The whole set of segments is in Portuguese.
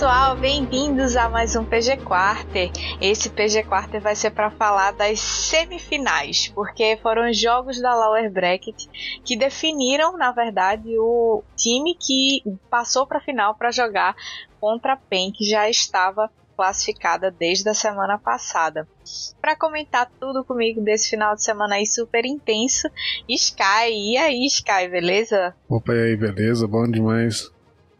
pessoal, bem-vindos a mais um PG Quarter. Esse PG Quarter vai ser para falar das semifinais, porque foram jogos da Lower Bracket que definiram, na verdade, o time que passou para a final para jogar contra a PEN, que já estava classificada desde a semana passada. Para comentar tudo comigo desse final de semana aí super intenso, Sky. E aí, Sky, beleza? Opa, e aí, beleza? Bom demais.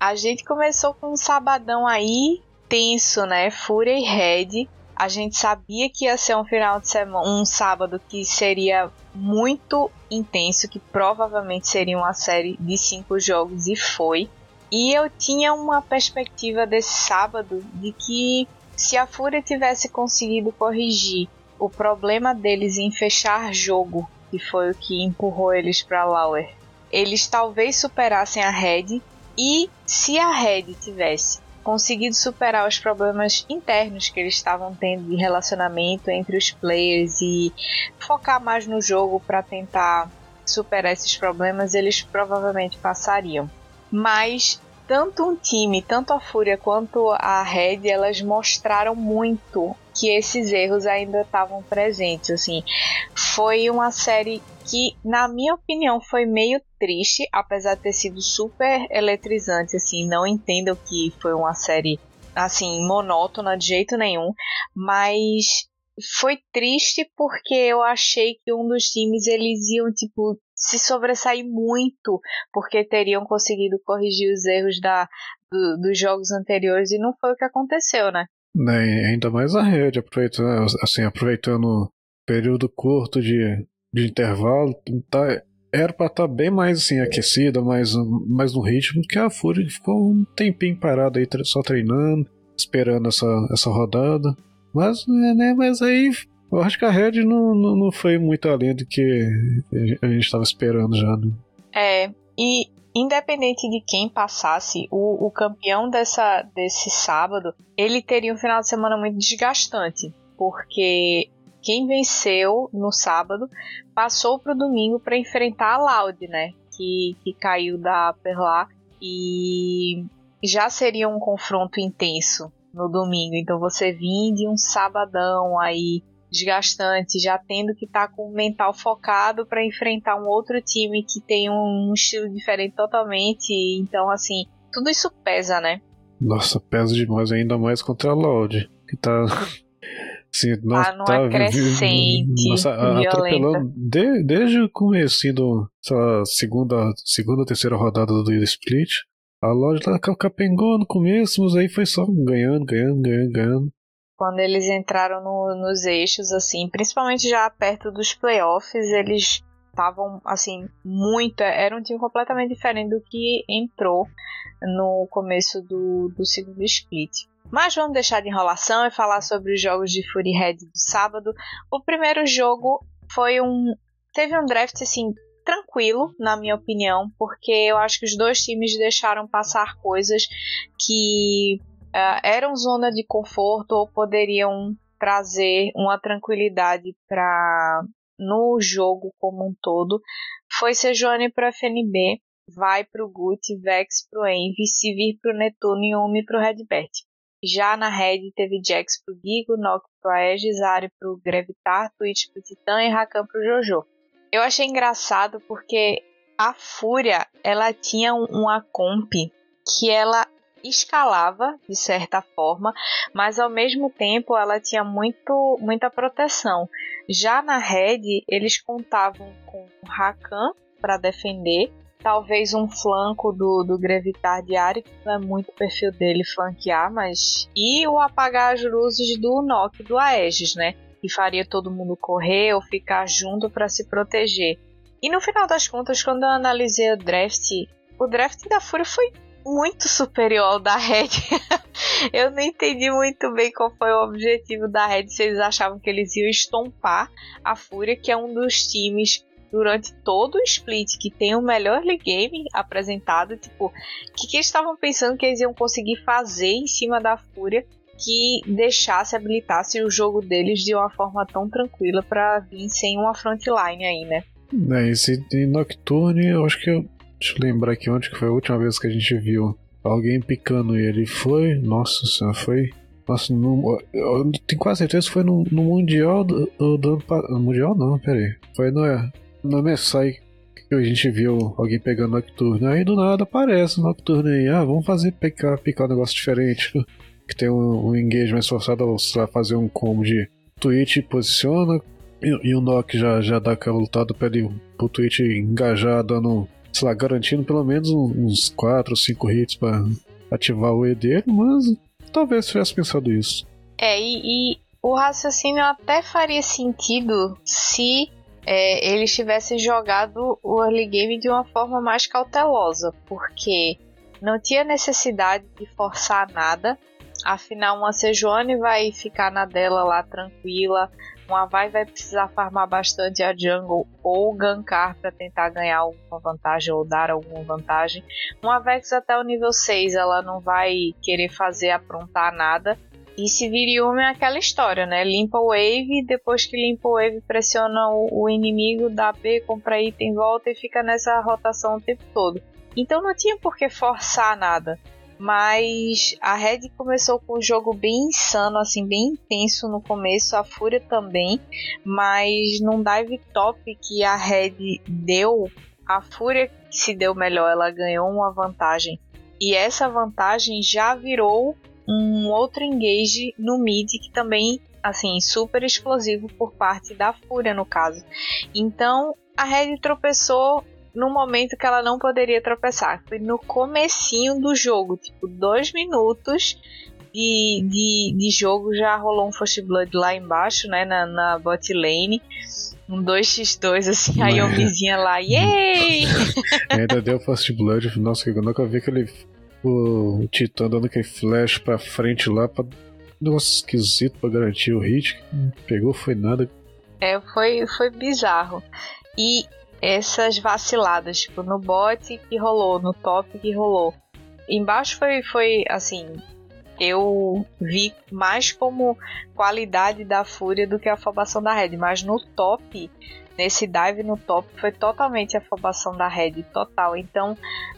A gente começou com um sabadão aí tenso, né? Fúria e Red. A gente sabia que ia ser um final de semana, um sábado que seria muito intenso, que provavelmente seria uma série de cinco jogos e foi. E eu tinha uma perspectiva desse sábado de que se a Fúria tivesse conseguido corrigir o problema deles em fechar jogo, que foi o que empurrou eles para Lauer, eles talvez superassem a Red e se a Red tivesse conseguido superar os problemas internos que eles estavam tendo de relacionamento entre os players e focar mais no jogo para tentar superar esses problemas, eles provavelmente passariam. Mas tanto um time, tanto a Fúria quanto a Red, elas mostraram muito que esses erros ainda estavam presentes, assim. Foi uma série que, na minha opinião, foi meio triste, apesar de ter sido super eletrizante, assim, não entendo que foi uma série assim monótona de jeito nenhum, mas foi triste porque eu achei que um dos times eles iam tipo se sobressair muito porque teriam conseguido corrigir os erros da, do, dos jogos anteriores e não foi o que aconteceu, né? né ainda mais a rede, aproveitando, assim, aproveitando período curto de, de intervalo, tá, era para estar tá bem mais assim, aquecida, mais, mais no ritmo, que a Fúria ficou um tempinho parada aí, só treinando, esperando essa, essa rodada. Mas, né, mas aí eu acho que a Red não, não, não foi muito além do que a gente estava esperando já. Né? É, e independente de quem passasse, o, o campeão dessa, desse sábado, ele teria um final de semana muito desgastante, porque quem venceu no sábado passou para o domingo para enfrentar a Loud, né? Que, que caiu da Perla e já seria um confronto intenso no domingo. Então você vinha de um sabadão aí desgastante, já tendo que estar tá com o mental focado para enfrentar um outro time que tem um estilo diferente totalmente. Então, assim, tudo isso pesa, né? Nossa, pesa demais, ainda mais contra a Loud, que tá. Assim, nossa, tá numa tá crescente nossa, atropelando de, desde o começo do segunda, segunda, terceira rodada do Split. A loja tá capengou no começo, mas aí foi só ganhando, ganhando, ganhando, ganhando quando eles entraram no, nos eixos, assim, principalmente já perto dos playoffs, eles estavam, assim, muito. Era um time completamente diferente do que entrou no começo do, do segundo split. Mas vamos deixar de enrolação e falar sobre os jogos de Fury Red do sábado. O primeiro jogo foi um. Teve um draft, assim, tranquilo, na minha opinião, porque eu acho que os dois times deixaram passar coisas que uh, eram zona de conforto ou poderiam trazer uma tranquilidade para no jogo como um todo. Foi Sejuani para FNB, vai para o Gut, Vex para o Envy, Sivir para o Netuno e Umi para o Redbert. Já na Red teve Jax pro Gigo, Nock pro Aegis, Ari pro Grevitar, Twitch pro Titã e Rakan pro Jojo. Eu achei engraçado porque a Fúria, ela tinha uma comp que ela escalava de certa forma, mas ao mesmo tempo ela tinha muito, muita proteção. Já na Red, eles contavam com Rakan para defender, talvez um flanco do, do Grevitar de Ari, que não é muito perfil dele flanquear, mas. E o apagar as luzes do Nock do Aegis, né? Que faria todo mundo correr ou ficar junto para se proteger. E no final das contas, quando eu analisei o draft, o draft da Fúria foi muito superior ao da Red. eu não entendi muito bem qual foi o objetivo da Red, se eles achavam que eles iam estompar a Fúria, que é um dos times durante todo o split, que tem o melhor early game apresentado, tipo, o que, que eles estavam pensando que eles iam conseguir fazer em cima da Fúria que deixasse, habilitasse o jogo deles de uma forma tão tranquila para vir sem uma frontline aí, né? É, esse Nocturne, eu acho que. Deixa eu lembrar aqui onde que foi a última vez que a gente viu alguém picando ele. Foi. Nossa senhora, foi. Nossa, no, eu tenho quase certeza que foi no, no Mundial do, do passado. Mundial não, peraí. Foi no, no MSI que a gente viu alguém pegando Nocturne. Aí do nada aparece Nocturne aí. Ah, vamos fazer picar, picar um negócio diferente. Que tem um, um engage mais forçado, vai fazer um combo de Twitch posiciona, e, e o Nock já, já dá aquela lutada pra ele, pro Twitch engajar, dando, sei lá, garantindo pelo menos uns 4 ou 5 hits pra ativar o E dele, mas talvez tivesse pensado isso. É, e, e o raciocínio até faria sentido se é, eles tivessem jogado o early game de uma forma mais cautelosa, porque não tinha necessidade de forçar nada. Afinal, uma Sejuani vai ficar na dela lá tranquila, uma vai vai precisar farmar bastante a jungle ou gankar para tentar ganhar alguma vantagem ou dar alguma vantagem. Uma Vex até o nível 6 ela não vai querer fazer aprontar nada. E se Virium é aquela história, né? Limpa o wave, depois que limpa o wave, pressiona o, o inimigo, dá B, compra item, volta e fica nessa rotação o tempo todo. Então não tinha por que forçar nada. Mas a Red começou com um jogo bem insano, assim, bem intenso no começo, a Fúria também. Mas num dive top que a Red deu, a Fúria se deu melhor, ela ganhou uma vantagem. E essa vantagem já virou um outro engage no mid que também assim super explosivo por parte da Fúria no caso. Então a Red tropeçou no momento que ela não poderia tropeçar. Foi no comecinho do jogo, tipo, dois minutos de, de, de jogo já rolou um First Blood lá embaixo, né, na, na bot lane. Um 2x2, assim, aí a Omizinha lá, yay! Ainda deu First Blood, nossa, eu nunca vi aquele o Titã dando aquele flash pra frente lá, pra... Nossa, esquisito pra garantir o hit. Pegou, foi nada. É, foi, foi bizarro. E essas vaciladas, tipo, no bot que rolou, no top que rolou. Embaixo foi, foi assim, eu vi mais como qualidade da Fúria do que a afobação da Red, mas no top, nesse dive no top, foi totalmente a afobação da Red, total. Então,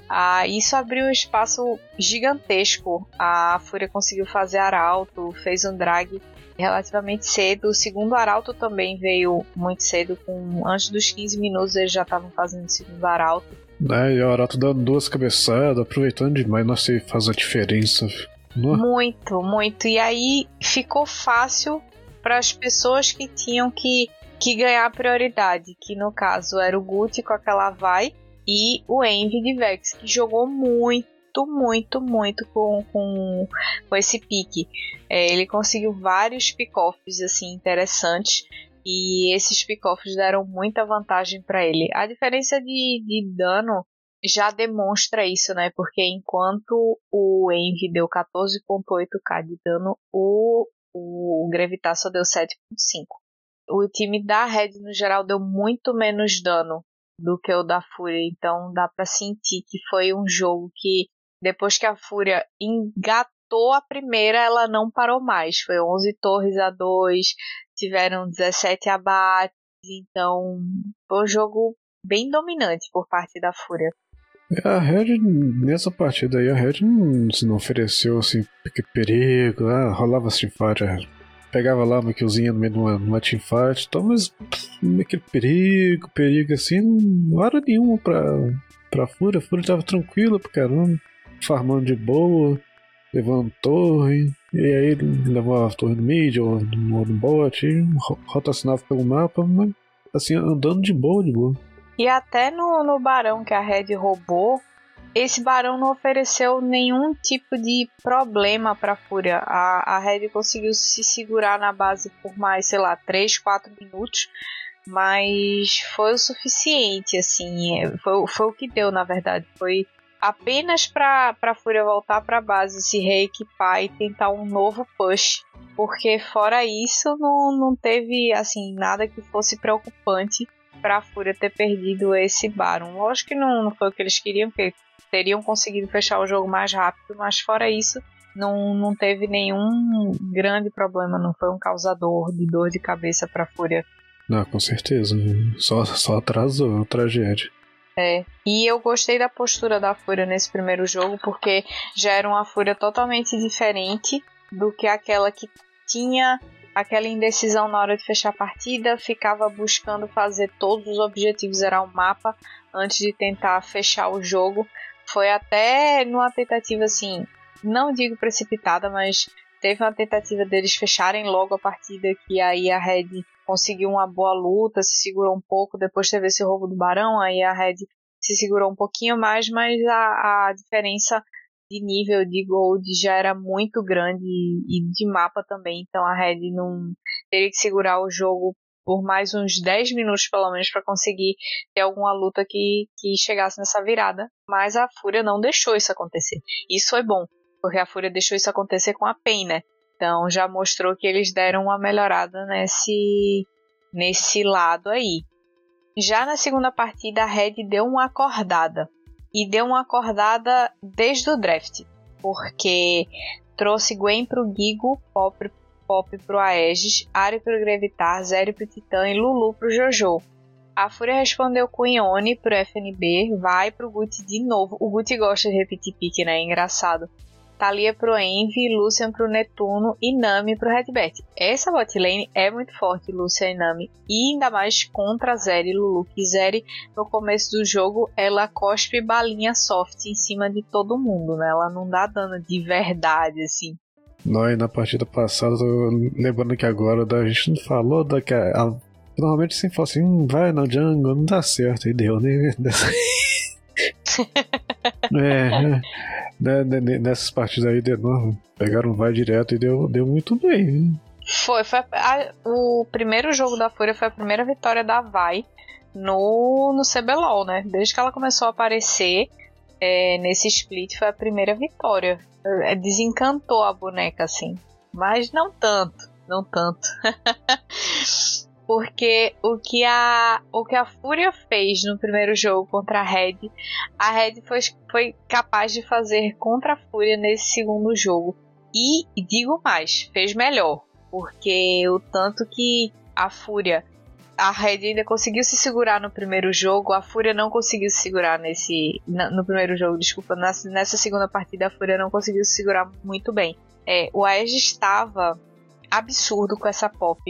ah, isso abriu um espaço gigantesco. A Fúria conseguiu fazer arauto, fez um drag relativamente cedo. O segundo arauto também veio muito cedo, com antes dos 15 minutos eles já estavam fazendo o segundo arauto. É, e o arauto dando duas cabeçadas, aproveitando demais, nossa, faz a diferença. Muito, muito. E aí ficou fácil para as pessoas que tinham que, que ganhar prioridade, que no caso era o Guti com aquela vai e o Envy de Vex, que jogou muito muito, muito, muito com, com, com esse pique. É, ele conseguiu vários pick-offs assim, interessantes e esses pick-offs deram muita vantagem para ele. A diferença de, de dano já demonstra isso, né? Porque enquanto o Envy deu 14.8k de dano, o, o Gravitar só deu 7.5. O time da Red no geral deu muito menos dano do que o da Fúria, então dá para sentir que foi um jogo que depois que a Fúria engatou a primeira, ela não parou mais. Foi 11 torres a 2, tiveram 17 abates, então foi um jogo bem dominante por parte da Fúria. A Red, nessa partida aí, a Red não, não ofereceu assim, perigo, ah, rolava teamfight, é, pegava lá uma killzinha no meio de uma, teamfight, então, mas aquele perigo, perigo assim, não hora nenhuma pra, pra Fúria, a Fúria tava tranquila pra caramba farmando de boa, levando torre, e aí levou a torre no mid ou no, bot, rotacionava pelo mapa, mas assim, andando de boa, de boa. E até no, no barão que a Red roubou, esse barão não ofereceu nenhum tipo de problema para Fúria. A, a Red conseguiu se segurar na base por mais, sei lá, 3, 4 minutos, mas foi o suficiente, assim, é, foi, foi o que deu, na verdade. Foi apenas para a Fúria voltar para a base, se reequipar e tentar um novo push. Porque fora isso, não, não teve assim nada que fosse preocupante para a Fúria ter perdido esse Baron. Lógico que não, não foi o que eles queriam, porque teriam conseguido fechar o jogo mais rápido, mas fora isso, não, não teve nenhum grande problema, não foi um causador de dor de cabeça para a Fúria. Não, com certeza. Só, só atrasou a tragédia. É, e eu gostei da postura da Fúria nesse primeiro jogo, porque já era uma Fúria totalmente diferente do que aquela que tinha aquela indecisão na hora de fechar a partida, ficava buscando fazer todos os objetivos, zerar o mapa antes de tentar fechar o jogo. Foi até numa tentativa assim, não digo precipitada, mas teve uma tentativa deles fecharem logo a partida que aí a Red conseguiu uma boa luta, se segurou um pouco, depois teve esse roubo do Barão, aí a Red se segurou um pouquinho mais, mas a, a diferença de nível de gold já era muito grande e, de mapa também, então a Red não teria que segurar o jogo por mais uns 10 minutos pelo menos para conseguir ter alguma luta que, que chegasse nessa virada, mas a Fúria não deixou isso acontecer. Isso foi bom, porque a Fúria deixou isso acontecer com a Pain, né? Então já mostrou que eles deram uma melhorada nesse, nesse lado aí. Já na segunda partida, a Red deu uma acordada. E deu uma acordada desde o draft. Porque trouxe Gwen pro Gigo, Pop, Pop pro Aegis, Ari pro Grevitar, Zeri pro Titã e Lulu pro Jojo. A Fúria respondeu com Ione pro FNB, vai pro Guti de novo. O Guti gosta de repetir pique, né? Engraçado. Thalia pro Envy, Lucian pro Netuno e Nami pro Redbert. Essa botlane é muito forte, Lucian e Nami. E ainda mais contra Zeri e Lulu. Que Zeri, no começo do jogo, ela cospe balinha soft em cima de todo mundo, né? Ela não dá dano de verdade, assim. Nós, na partida passada, tô lembrando que agora a gente não falou da que a, a, normalmente sempre fala assim, hum, vai na jungle, não dá certo, e deu, né? é, né, nessas partidas aí de novo, pegaram vai direto e deu, deu muito bem. Foi, foi a, o primeiro jogo da Fúria foi a primeira vitória da Vai no, no CBLOL, né? Desde que ela começou a aparecer é, nesse split foi a primeira vitória. É, desencantou a boneca, assim. Mas não tanto, não tanto. porque o que a o que a Fúria fez no primeiro jogo contra a Red, a Red foi, foi capaz de fazer contra a Fúria nesse segundo jogo. E digo mais, fez melhor, porque o tanto que a Fúria a Red ainda conseguiu se segurar no primeiro jogo, a Fúria não conseguiu se segurar nesse no primeiro jogo, desculpa, nessa, segunda partida a Fúria não conseguiu se segurar muito bem. É, o Aegis estava absurdo com essa pop.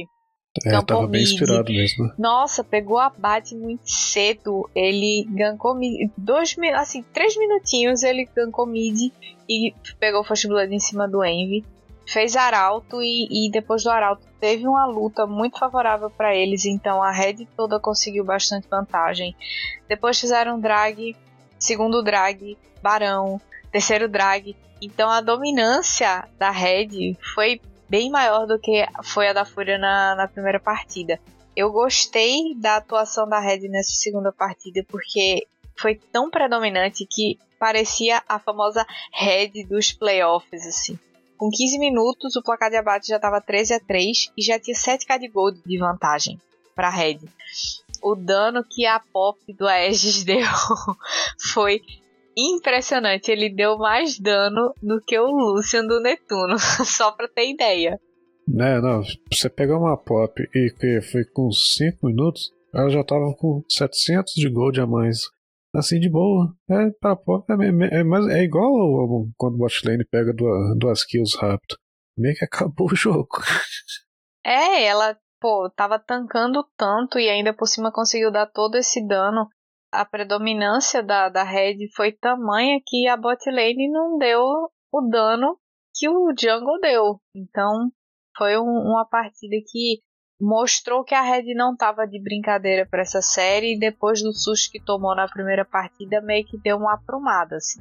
É, tava bem inspirado mesmo. Nossa, pegou abate muito cedo. Ele gankou mid. Dois, assim, três minutinhos ele gankou mid e pegou o First Blood em cima do Envy. Fez Arauto e, e depois do Arauto teve uma luta muito favorável para eles. Então a Red toda conseguiu bastante vantagem. Depois fizeram drag, segundo drag, Barão, terceiro drag. Então a dominância da Red foi bem maior do que foi a da Fúria na, na primeira partida. Eu gostei da atuação da Red nessa segunda partida porque foi tão predominante que parecia a famosa Red dos playoffs, assim. Com 15 minutos, o placar de abate já estava 13 a 3 e já tinha 7k de gold de vantagem para a Red. O dano que a Pop do Aegis deu foi impressionante. Ele deu mais dano do que o Lucian do Netuno, só pra ter ideia. Né, não, você pegar uma pop e que foi com 5 minutos, ela já tava com 700 de gold a mais. Assim, de boa. É, pra pop é, é, é, é igual quando o botlane pega duas, duas kills rápido. Meio que acabou o jogo. É, ela, pô, tava tancando tanto e ainda por cima conseguiu dar todo esse dano a predominância da, da Red foi tamanha que a bot lane não deu o dano que o jungle deu. Então foi um, uma partida que mostrou que a Red não estava de brincadeira para essa série e depois do susto que tomou na primeira partida meio que deu uma aprumada assim.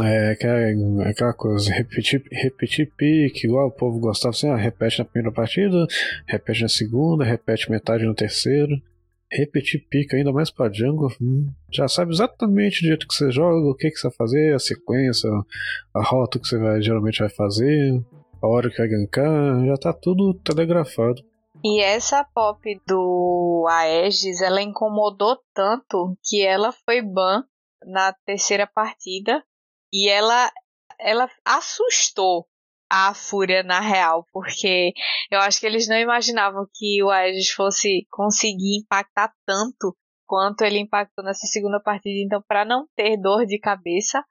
É, é aquela coisa, repetir, repetir pique, igual o povo gostava assim, ah, repete na primeira partida, repete na segunda, repete metade no terceiro repetir pica ainda mais pra jungle, hum, já sabe exatamente o jeito que você joga, o que, que você vai fazer, a sequência, a rota que você vai, geralmente vai fazer, a hora que vai gankar, já tá tudo telegrafado. E essa pop do Aegis, ela incomodou tanto que ela foi ban na terceira partida e ela ela assustou a Fúria na real, porque eu acho que eles não imaginavam que o Aegis fosse conseguir impactar tanto quanto ele impactou nessa segunda partida. Então, para não ter dor de cabeça,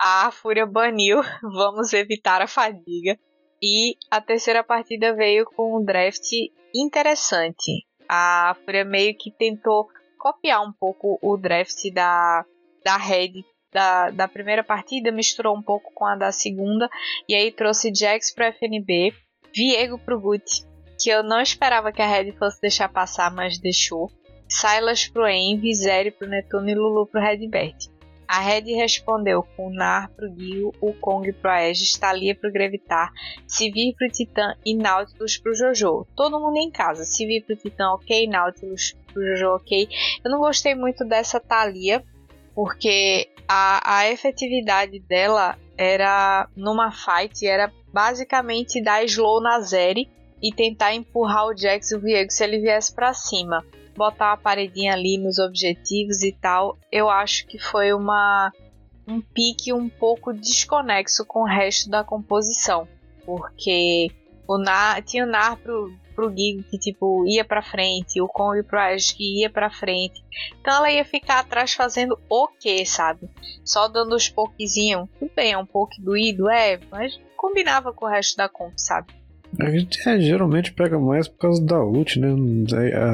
a Fúria baniu Vamos Evitar a Fadiga. E a terceira partida veio com um draft interessante. A Fúria meio que tentou copiar um pouco o draft da, da Red da, da primeira partida, misturou um pouco com a da segunda, e aí trouxe Jax pro FNB, Viego pro Gucci, que eu não esperava que a Red fosse deixar passar, mas deixou. Silas pro Envy, Zeri pro Netuno e Lulu pro Redbert. A Red respondeu com Nar pro Gil, o Kong pro Aegis, Thalia pro Grevitar, Sivir pro Titã e Nautilus pro Jojo. Todo mundo em casa. Sivir pro Titã ok, Nautilus pro Jojo ok. Eu não gostei muito dessa Thalia, porque a, a efetividade dela era numa fight, era basicamente dar slow na Zeri e tentar empurrar o Jax e o Viego se ele viesse para cima. Botar a paredinha ali nos objetivos e tal. Eu acho que foi uma um pique um pouco desconexo com o resto da composição. Porque o Nar, tinha o Nar pro, pro Gigo que tipo ia para frente, o Kong pro Ash que ia para frente. Então ela ia ficar atrás fazendo o que, sabe? Só dando os pokezinhos. Tudo bem, é um pouco doído, é, mas combinava com o resto da comp, sabe? A gente é, geralmente pega mais por causa da ult, né?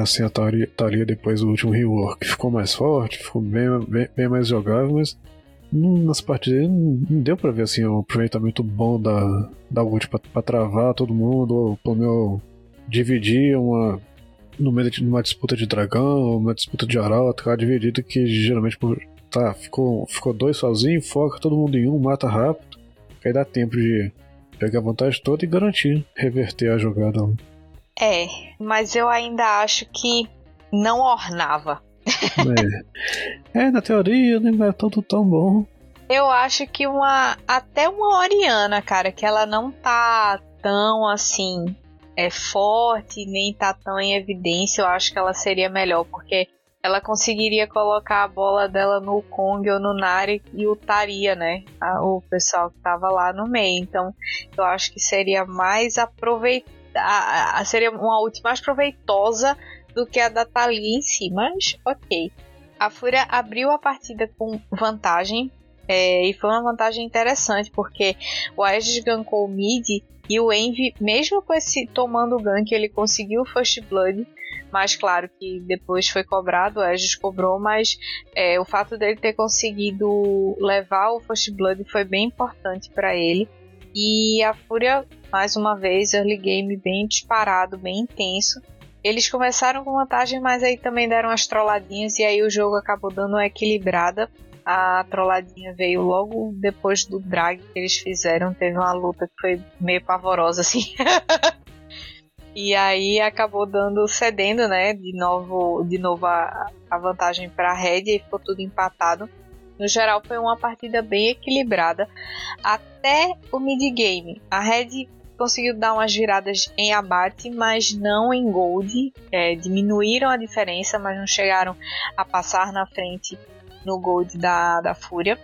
Assim, a Taria depois do último rework ficou mais forte, ficou bem, bem, bem mais jogável, mas nas partidas não deu pra ver assim, um aproveitamento bom da, da ult pra, pra travar todo mundo, ou pelo meu dividir uma no meio de uma disputa de dragão, uma disputa de arauto, cara dividido que geralmente tá, ficou, ficou dois sozinho, foca todo mundo em um, mata rápido, aí dá tempo de pegar a vantagem toda e garantir reverter a jogada. É, mas eu ainda acho que não ornava. É, é na teoria não é tudo tão bom. Eu acho que uma até uma Oriana, cara, que ela não tá tão assim é forte, nem tá tão em evidência, eu acho que ela seria melhor, porque ela conseguiria colocar a bola dela no Kong ou no Nari e utaria, né? A, o pessoal que tava lá no meio. Então, eu acho que seria mais aproveitar. Seria uma ult mais proveitosa do que a da Thalia em si, mas ok. A Fúria abriu a partida com vantagem. É, e foi uma vantagem interessante, porque o Aegis gankou o mid e o Envy, mesmo com esse tomando o gank, ele conseguiu o First Blood. Mas claro que depois foi cobrado, o Aegis cobrou, mas é, o fato dele ter conseguido levar o First Blood foi bem importante para ele. E a Fúria, mais uma vez, early game bem disparado, bem intenso. Eles começaram com vantagem, mas aí também deram as trolladinhas e aí o jogo acabou dando uma equilibrada a trolladinha veio logo depois do drag que eles fizeram. Teve uma luta que foi meio pavorosa, assim. e aí acabou dando, cedendo, né? De novo, de novo a, a vantagem para a Red e ficou tudo empatado. No geral, foi uma partida bem equilibrada até o mid-game. A Red conseguiu dar umas viradas em abate, mas não em gold. É, diminuíram a diferença, mas não chegaram a passar na frente no Gold da, da Fúria.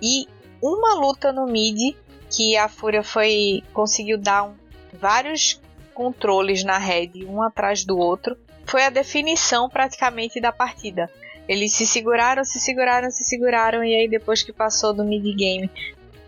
E uma luta no mid que a Fúria foi conseguiu dar um, vários controles na red, um atrás do outro. Foi a definição praticamente da partida. Eles se seguraram, se seguraram, se seguraram e aí depois que passou do mid game,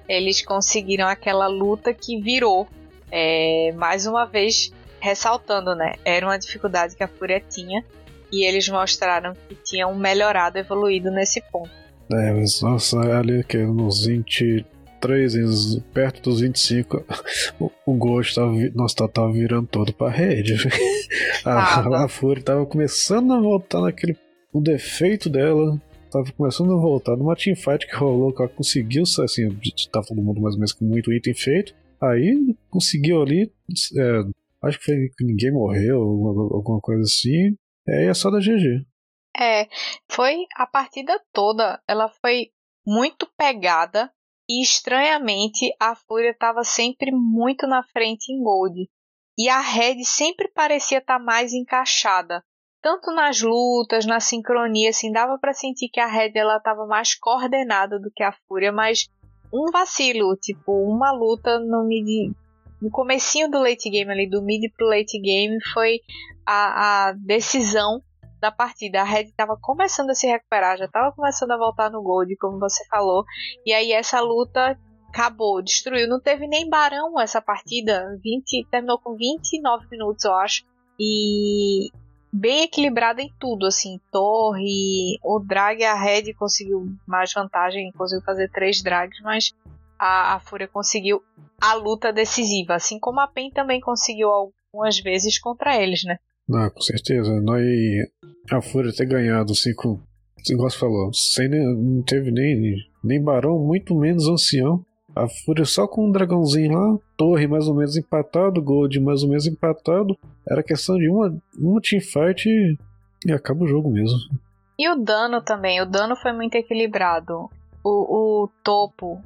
eles conseguiram aquela luta que virou é, mais uma vez ressaltando, né? Era uma dificuldade que a Fúria tinha e eles mostraram que tinham melhorado, evoluído nesse ponto. É, mas nossa, ali que nos 23, perto dos 25, o, o Ghost tava, nossa, tava, tava virando todo pra rede. a, a Fúria tava começando a voltar naquele. O defeito dela tava começando a voltar numa teamfight que rolou, que ela conseguiu, assim, tava todo mundo mais ou menos com muito item feito. Aí conseguiu ali, é, acho que foi que ninguém morreu, alguma coisa assim. É, é só da GG. É, foi a partida toda, ela foi muito pegada e estranhamente a Fúria estava sempre muito na frente em Gold. e a Red sempre parecia estar tá mais encaixada. Tanto nas lutas, na sincronia, assim, dava para sentir que a Red ela estava mais coordenada do que a Fúria, mas um vacilo, tipo, uma luta no mid no comecinho do late game ali, do mid pro late game, foi a, a decisão da partida. A Red estava começando a se recuperar, já estava começando a voltar no Gold, como você falou. E aí essa luta acabou, destruiu. Não teve nem barão essa partida. 20, terminou com 29 minutos, eu acho. E bem equilibrada em tudo, assim, torre, o drag a Red conseguiu mais vantagem, conseguiu fazer três drags, mas a, a Fúria conseguiu a luta decisiva, assim como a PEN também conseguiu algumas vezes contra eles, né? Não, com certeza. Nós, a Fúria ter ganhado, assim, com, igual você falou, sem, não teve nem, nem Barão, muito menos Ancião. A Fúria só com um dragãozinho lá, torre mais ou menos empatado, Gold mais ou menos empatado. Era questão de uma, uma teamfight e, e acaba o jogo mesmo. E o dano também, o dano foi muito equilibrado. O, o topo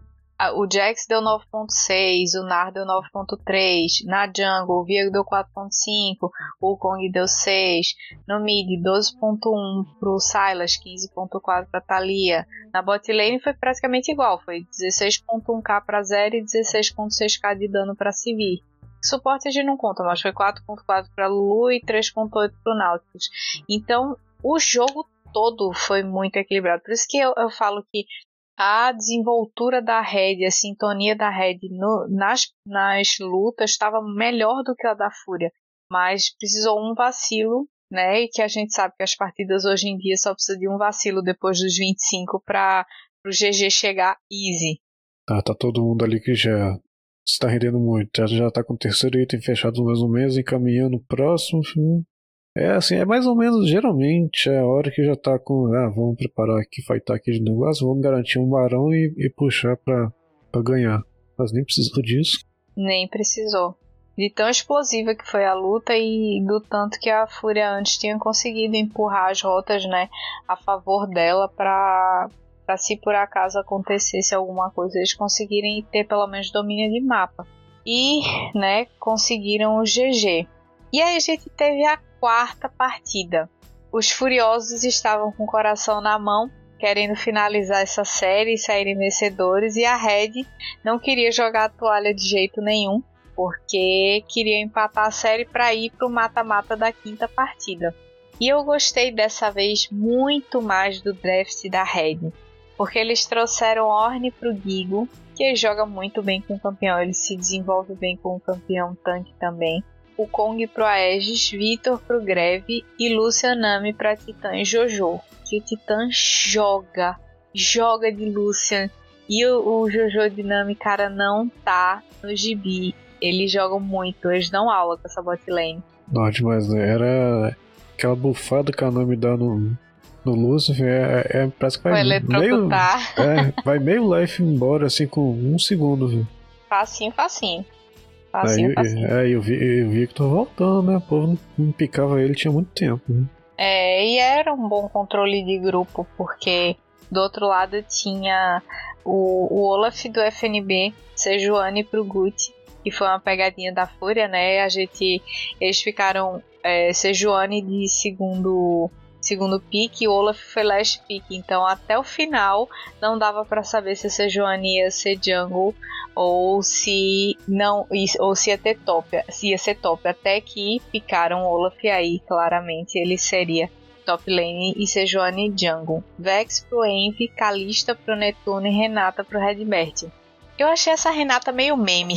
o Jax deu 9.6, o Nar deu 9.3, na Jungle o Viego deu 4.5, o Kong deu 6, no mid 12.1 pro Silas, 15.4 pra Thalia, na bot lane foi praticamente igual, foi 16.1k para 0 e 16.6k de dano para Sivir. Suporte a gente não conta, mas foi 4.4 para Lulu e 3.8 pro Nautilus. Então, o jogo todo foi muito equilibrado. Por isso que eu, eu falo que a desenvoltura da Red, a sintonia da Red no, nas, nas lutas estava melhor do que a da Fúria, mas precisou um vacilo, né? E que a gente sabe que as partidas hoje em dia só precisa de um vacilo depois dos 25 para o GG chegar easy. Tá, tá todo mundo ali que já está rendendo muito, já, já tá com o terceiro item fechado mais um mês, encaminhando o próximo. É assim, é mais ou menos, geralmente, é a hora que já tá com. Ah, vamos preparar aqui, fightar aqui de negócio, vamos garantir um barão e, e puxar pra, pra ganhar. Mas nem precisou disso. Nem precisou. De tão explosiva que foi a luta e do tanto que a Fúria antes tinha conseguido empurrar as rotas, né, a favor dela para para se por acaso acontecesse alguma coisa eles conseguirem ter pelo menos domínio de mapa. E, né, conseguiram o GG. E aí a gente teve a quarta partida. Os Furiosos estavam com o coração na mão, querendo finalizar essa série e saírem vencedores, e a Red não queria jogar a toalha de jeito nenhum, porque queria empatar a série para ir para o mata-mata da quinta partida. E eu gostei dessa vez muito mais do draft da Red, porque eles trouxeram Orne para o Gigo, que joga muito bem com o campeão, ele se desenvolve bem com o campeão tanque também o Kong pro Aegis, Vitor pro Greve e Lúcia Nami pra Titã e Jojo. Que o Titã joga, joga de Lucian. E o, o Jojo Nami, cara, não tá no gibi. Eles jogam muito, eles dão aula com essa botlane. Não, demais, né? Era aquela bufada que a Nami dá no, no Lucifer é, é, parece que vai meio, é, vai meio life embora assim com um segundo, viu? Facinho, facinho. Facinho, aí, facinho. É, eu vi, eu vi que tô voltando, né? O povo não picava ele tinha muito tempo. Né? É, e era um bom controle de grupo, porque do outro lado tinha o, o Olaf do FNB, Sejuani pro Gucci, que foi uma pegadinha da Fúria, né? A gente. Eles ficaram é, Sejuani de segundo segundo pick e Olaf foi last pick. Então até o final não dava para saber se a Sejuani ia ser jungle ou se não ou se ia ter top, se ia ser top, até que picaram Olaf aí, claramente ele seria top lane e Sejuani jungle. Vex pro Envy, Kalista pro Netuno e Renata pro Redbert. Eu achei essa Renata meio meme.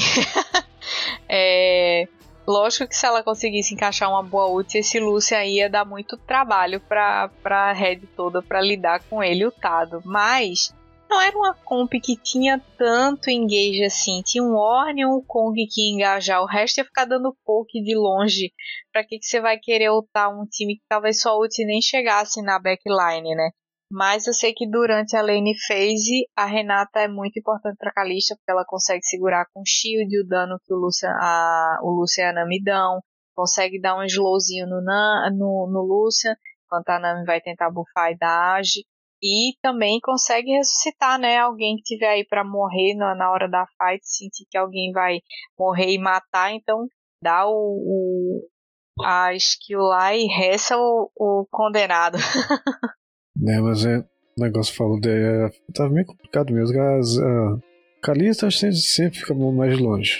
é, Lógico que se ela conseguisse encaixar uma boa ult, esse Lucian ia dar muito trabalho pra, pra Red toda para lidar com ele lutado. Mas não era uma comp que tinha tanto engage assim. Tinha um Orne e um Kong que ia engajar. O resto ia ficar dando poke de longe. Pra que, que você vai querer ultar um time que talvez sua ult nem chegasse na backline, né? Mas eu sei que durante a lane phase, a Renata é muito importante pra Kalista, porque ela consegue segurar com shield o dano que o Lucian, a, o Lucian e Nami dão. Consegue dar um slowzinho no, no, no Lucian, enquanto a Nami vai tentar buffar e dar age. E também consegue ressuscitar, né? Alguém que tiver aí para morrer na, na hora da fight, sentir que alguém vai morrer e matar. Então dá o, o a skill lá e resta o, o condenado. né, mas é. O negócio falou de. É, tá meio complicado mesmo. A Calista sempre, sempre fica mais longe.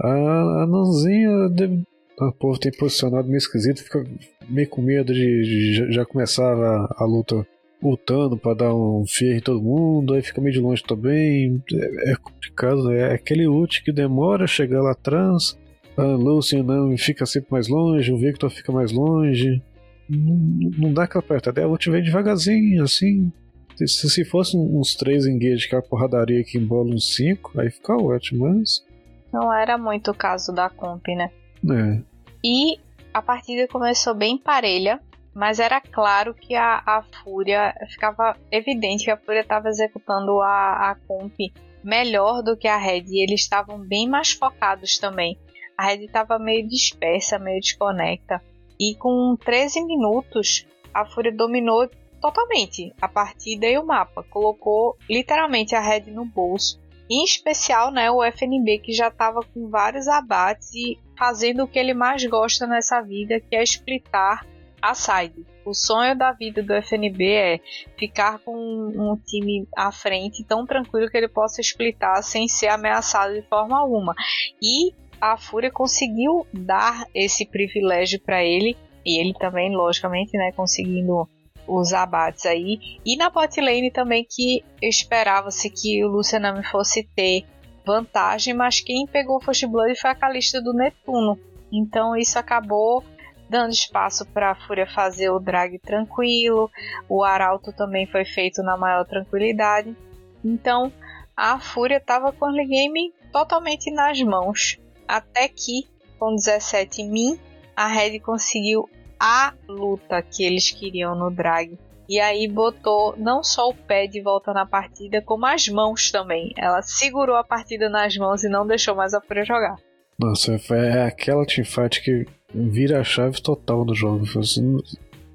A Anãozinha deve, o povo tem posicionado meio esquisito, fica meio com medo de, de já começar a, a luta lutando para dar um ferro em todo mundo, aí fica meio de longe também. É, é complicado, né? É aquele ult que demora a chegar lá atrás. A Lucian não fica sempre mais longe, o Victor fica mais longe. Não, não dá aquela apertada. A ult vem devagarzinho, assim. Se, se fosse uns três engage que a porradaria que embola uns cinco, aí fica ótimo, mas. Não era muito o caso da comp, né? É. E a partida começou bem parelha, mas era claro que a, a Fúria ficava evidente que a Fúria estava executando a, a comp melhor do que a Red e eles estavam bem mais focados também. A Red estava meio dispersa, meio desconecta. E com 13 minutos, a Fúria dominou totalmente a partida e o mapa. Colocou literalmente a Red no bolso em especial, né, o FNB que já estava com vários abates e fazendo o que ele mais gosta nessa vida, que é splitar a side. O sonho da vida do FNB é ficar com um time à frente tão tranquilo que ele possa splitar sem ser ameaçado de forma alguma. E a Fúria conseguiu dar esse privilégio para ele e ele também, logicamente, né, conseguindo os abates aí. E na bot lane também que esperava-se que o Lucianami fosse ter vantagem, mas quem pegou o First Blood foi a Calista do Netuno. Então isso acabou dando espaço para a Fúria fazer o drag tranquilo. O Arauto também foi feito na maior tranquilidade. Então a Fúria estava com o early game totalmente nas mãos. Até que, com 17 min, a Red conseguiu a luta que eles queriam no drag. E aí botou não só o pé de volta na partida, como as mãos também. Ela segurou a partida nas mãos e não deixou mais a Fúria jogar. Nossa, é aquela teamfight que vira a chave total do jogo.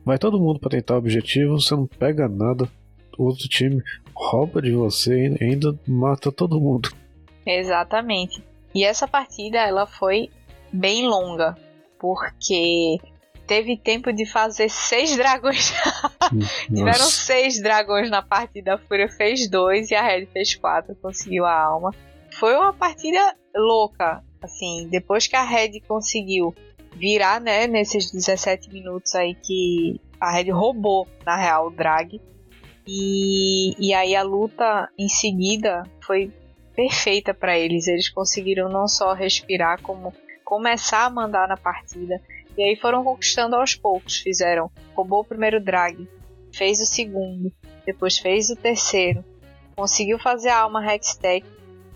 Vai todo mundo para tentar o objetivo, você não pega nada. O outro time rouba de você e ainda mata todo mundo. Exatamente. E essa partida ela foi bem longa, porque teve tempo de fazer seis dragões. Tiveram seis dragões na partida. A Fúria fez dois e a Red fez quatro, conseguiu a alma. Foi uma partida louca. Assim, depois que a Red conseguiu virar, né, nesses 17 minutos aí que a Red roubou, na real, o drag. E, e aí a luta em seguida foi perfeita para eles. Eles conseguiram não só respirar, como começar a mandar na partida. E aí foram conquistando aos poucos. Fizeram, roubou o primeiro drag, fez o segundo, depois fez o terceiro, conseguiu fazer a alma Hextech.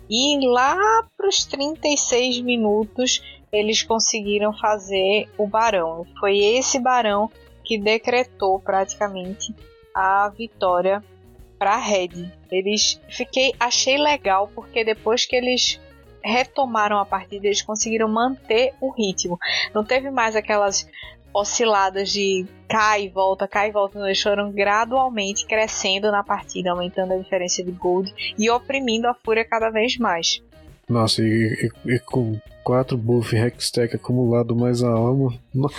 E lá para os 36 minutos eles conseguiram fazer o barão. Foi esse barão que decretou praticamente a vitória para Red. Eles fiquei achei legal porque depois que eles retomaram a partida, eles conseguiram manter o ritmo. Não teve mais aquelas osciladas de cai e volta, cai e volta. Eles foram gradualmente crescendo na partida, aumentando a diferença de gold e oprimindo a Fúria cada vez mais. Nossa, e, e, e com quatro buff Hextech acumulado mais a alma.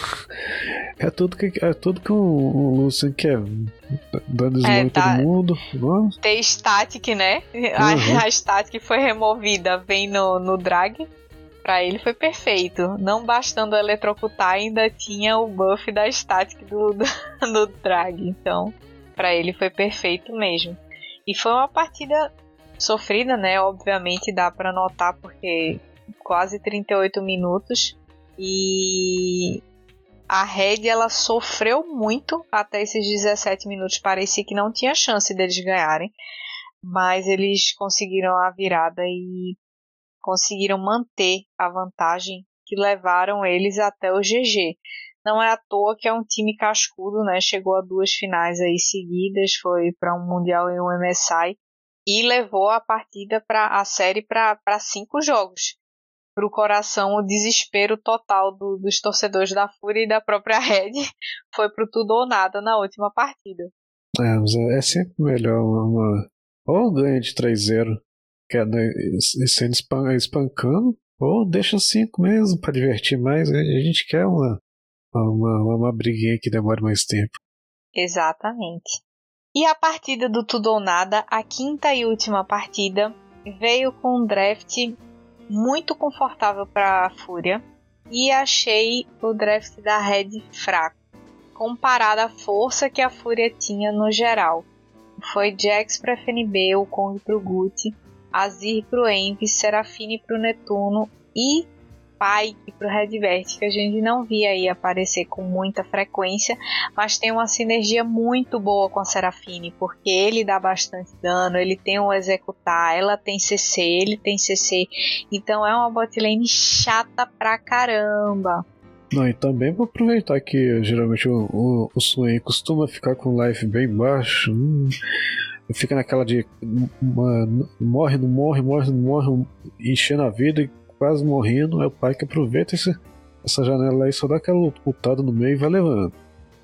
É tudo que, é tudo que um, Lucian quer. Dando slow é, em tá, todo mundo. Nossa. Tem static, né? Uhum. A, a static foi removida, vem no, no drag. Pra ele foi perfeito. Não bastando eletrocutar, ainda tinha o buff da static do, do, do drag. Então, para ele foi perfeito mesmo. E foi uma partida sofrida, né? Obviamente dá para notar porque quase 38 minutos e a Red ela sofreu muito até esses 17 minutos. Parecia que não tinha chance deles ganharem, mas eles conseguiram a virada e conseguiram manter a vantagem que levaram eles até o GG. Não é à toa que é um time cascudo, né? Chegou a duas finais aí seguidas, foi para um mundial e um MSI e levou a partida para a série para cinco jogos para o coração o desespero total do, dos torcedores da Fúria e da própria Red foi pro tudo ou nada na última partida. É, mas é, é sempre melhor uma, ou ganha de 3-0 que é, né, sendo espancando, Ou deixa cinco mesmo para divertir mais. A gente quer uma, uma, uma briguinha que demore mais tempo. Exatamente. E a partida do Tudo ou Nada, a quinta e última partida, veio com um draft muito confortável para a Fúria e achei o draft da Red fraco, comparado à força que a Fúria tinha no geral. Foi Jax para FNB, o Kong pro Guti, Azir pro Envy, Serafine pro Netuno e Pike pro Redvert, que a gente não via aí aparecer com muita frequência, mas tem uma sinergia muito boa com a Serafine, porque ele dá bastante dano, ele tem o executar, ela tem CC, ele tem CC, então é uma botlane chata pra caramba. Não, e também vou aproveitar que geralmente o, o, o Swain costuma ficar com life bem baixo. Hum, fica naquela de uma, morre, não morre, morre, não morre, enchendo a vida e quase morrendo, é o pai que aproveita esse, essa janela aí, só dá aquela lutada no meio e vai levando.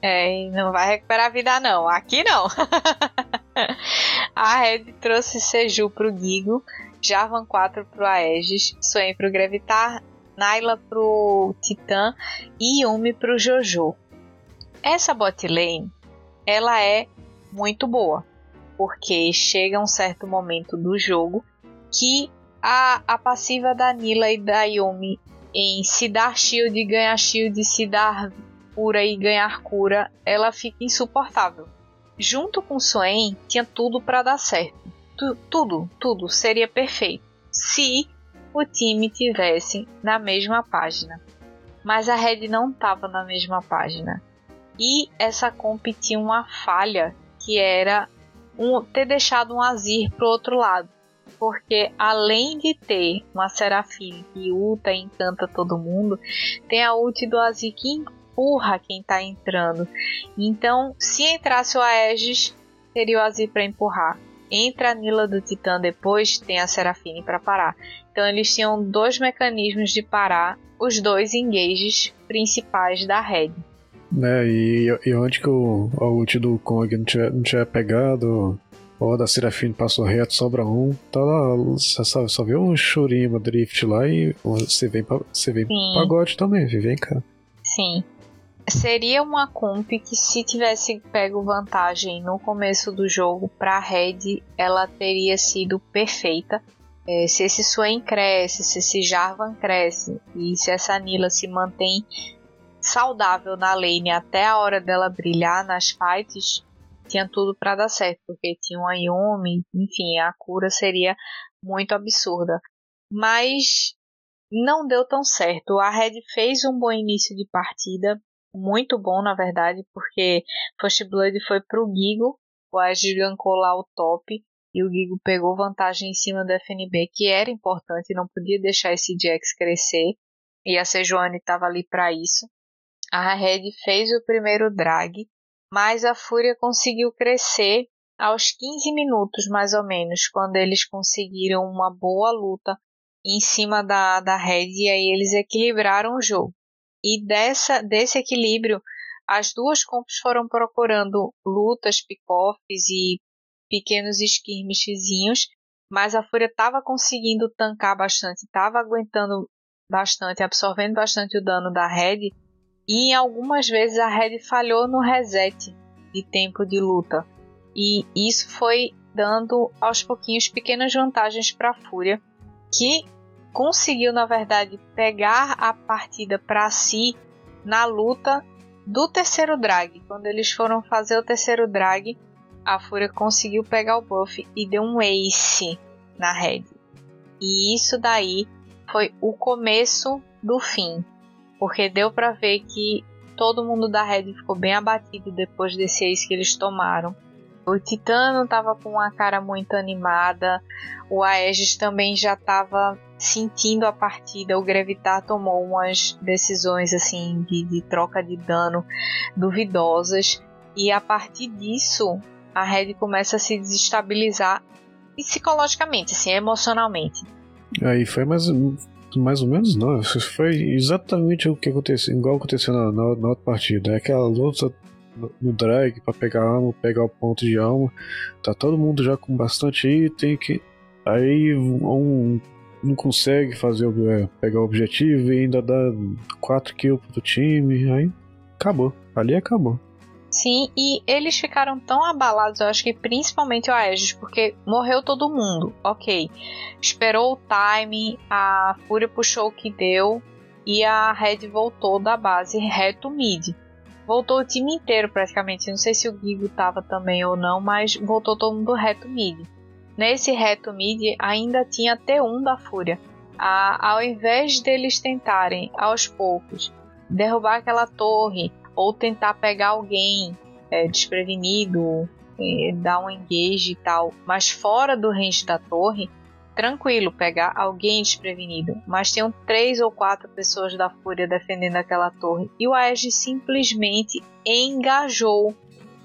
É, e não vai recuperar a vida não, aqui não. a Red trouxe Seju pro Gigo, Jarvan 4 pro Aegis, Swain pro Gravitar, Naila pro Titã e Yumi pro Jojo. Essa bot lane, ela é muito boa, porque chega um certo momento do jogo que a, a passiva da Nila e da Yumi em se dar shield e ganhar shield, se dar cura e ganhar cura, ela fica insuportável. Junto com Swain, tinha tudo para dar certo. Tu, tudo, tudo seria perfeito. Se o time tivesse na mesma página. Mas a Red não estava na mesma página. E essa comp tinha uma falha que era um, ter deixado um Azir pro outro lado porque além de ter uma Serafine que ulta e encanta todo mundo, tem a ult do Azir que empurra quem tá entrando. Então, se entrasse o Aegis, teria o Azir para empurrar. Entra a Nila do Titã depois, tem a Serafine para parar. Então eles tinham dois mecanismos de parar os dois engages principais da Red. Né, e, e onde que o, a ult do Kong não tiver, não tiver pegado, Ó, da Serafine passou reto, sobra um. Tá lá, só, só vê um Shurima Drift lá e você vem, você vem pagode também, vem cá. Sim. Seria uma comp que se tivesse pego vantagem no começo do jogo pra Red, ela teria sido perfeita. É, se esse Swain cresce, se esse Jarvan cresce e se essa Nila se mantém saudável na lane até a hora dela brilhar nas fights, tinha tudo para dar certo, porque tinha um Ayumi, enfim, a cura seria muito absurda. Mas não deu tão certo. A Red fez um bom início de partida, muito bom na verdade, porque First Blood foi pro Gigo, o Aegis lá o top e o Gigo pegou vantagem em cima do FNB, que era importante, não podia deixar esse Jax crescer, e a Sejuani estava ali para isso. A Red fez o primeiro drag, mas a Fúria conseguiu crescer aos 15 minutos, mais ou menos, quando eles conseguiram uma boa luta em cima da, da Red e aí eles equilibraram o jogo. E dessa, desse equilíbrio, as duas comps foram procurando lutas, pick-offs e pequenos skirmishzinhos, mas a Fúria estava conseguindo tancar bastante, estava aguentando bastante, absorvendo bastante o dano da Red e algumas vezes a Red falhou no reset de tempo de luta. E isso foi dando aos pouquinhos pequenas vantagens para a Fúria, que conseguiu na verdade pegar a partida para si na luta do terceiro drag. Quando eles foram fazer o terceiro drag, a Fúria conseguiu pegar o buff e deu um ace na Red. E isso daí foi o começo do fim porque deu para ver que todo mundo da Red ficou bem abatido depois desse ace que eles tomaram. O Titano estava com uma cara muito animada, o Aegis também já estava sentindo a partida. O Grevitar tomou umas decisões assim de, de troca de dano duvidosas e a partir disso a Red começa a se desestabilizar psicologicamente, assim, emocionalmente. Aí foi mais mais ou menos não. Foi exatamente o que aconteceu, igual aconteceu na, na, na outra partida. É aquela luta no drag para pegar alma, pegar o ponto de alma. Tá todo mundo já com bastante item que aí um, não consegue fazer é, pegar o objetivo e ainda dá 4 kills pro time, aí acabou. Ali acabou. Sim, e eles ficaram tão abalados, eu acho que principalmente o Aegis, porque morreu todo mundo, ok. Esperou o time, a Fúria puxou o que deu e a Red voltou da base reto mid. Voltou o time inteiro praticamente, não sei se o Gigo tava também ou não, mas voltou todo mundo reto mid. Nesse reto mid ainda tinha T1 da Fúria. A, ao invés deles tentarem aos poucos derrubar aquela torre ou tentar pegar alguém é, desprevenido, é, dar um engage e tal, mas fora do range da torre, tranquilo pegar alguém desprevenido. Mas tinham três ou quatro pessoas da Fúria defendendo aquela torre e o Aegis simplesmente engajou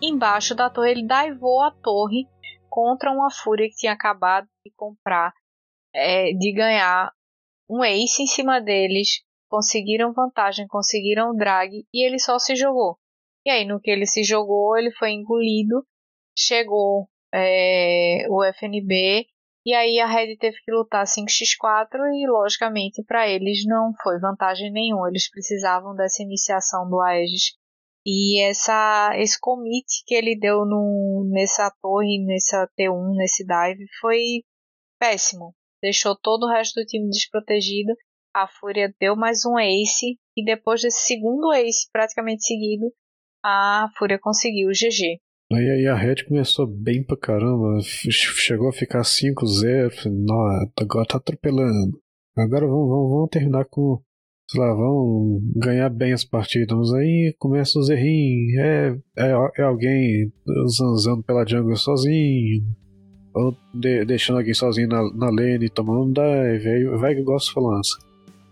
embaixo da torre. Ele daivou a torre contra uma Fúria que tinha acabado de comprar, é, de ganhar um ace em cima deles conseguiram vantagem, conseguiram drag e ele só se jogou. E aí, no que ele se jogou, ele foi engolido, chegou é, o FNB e aí a Red teve que lutar 5x4 e, logicamente, para eles não foi vantagem nenhuma. Eles precisavam dessa iniciação do Aegis. E essa, esse commit que ele deu no, nessa torre, nessa T1, nesse dive, foi péssimo. Deixou todo o resto do time desprotegido a Fúria deu mais um ace e depois desse segundo ace praticamente seguido, a Fúria conseguiu o GG. Aí, aí a Red começou bem pra caramba, chegou a ficar 5-0, agora tá atropelando. Agora vamos, vamos, vamos terminar com, sei lá, vamos ganhar bem as partidas. Aí começa os errinhos, é, é, é alguém zanzando pela jungle sozinho, ou de, deixando alguém sozinho na, na lane tomando dive, aí vai que gosta falando assim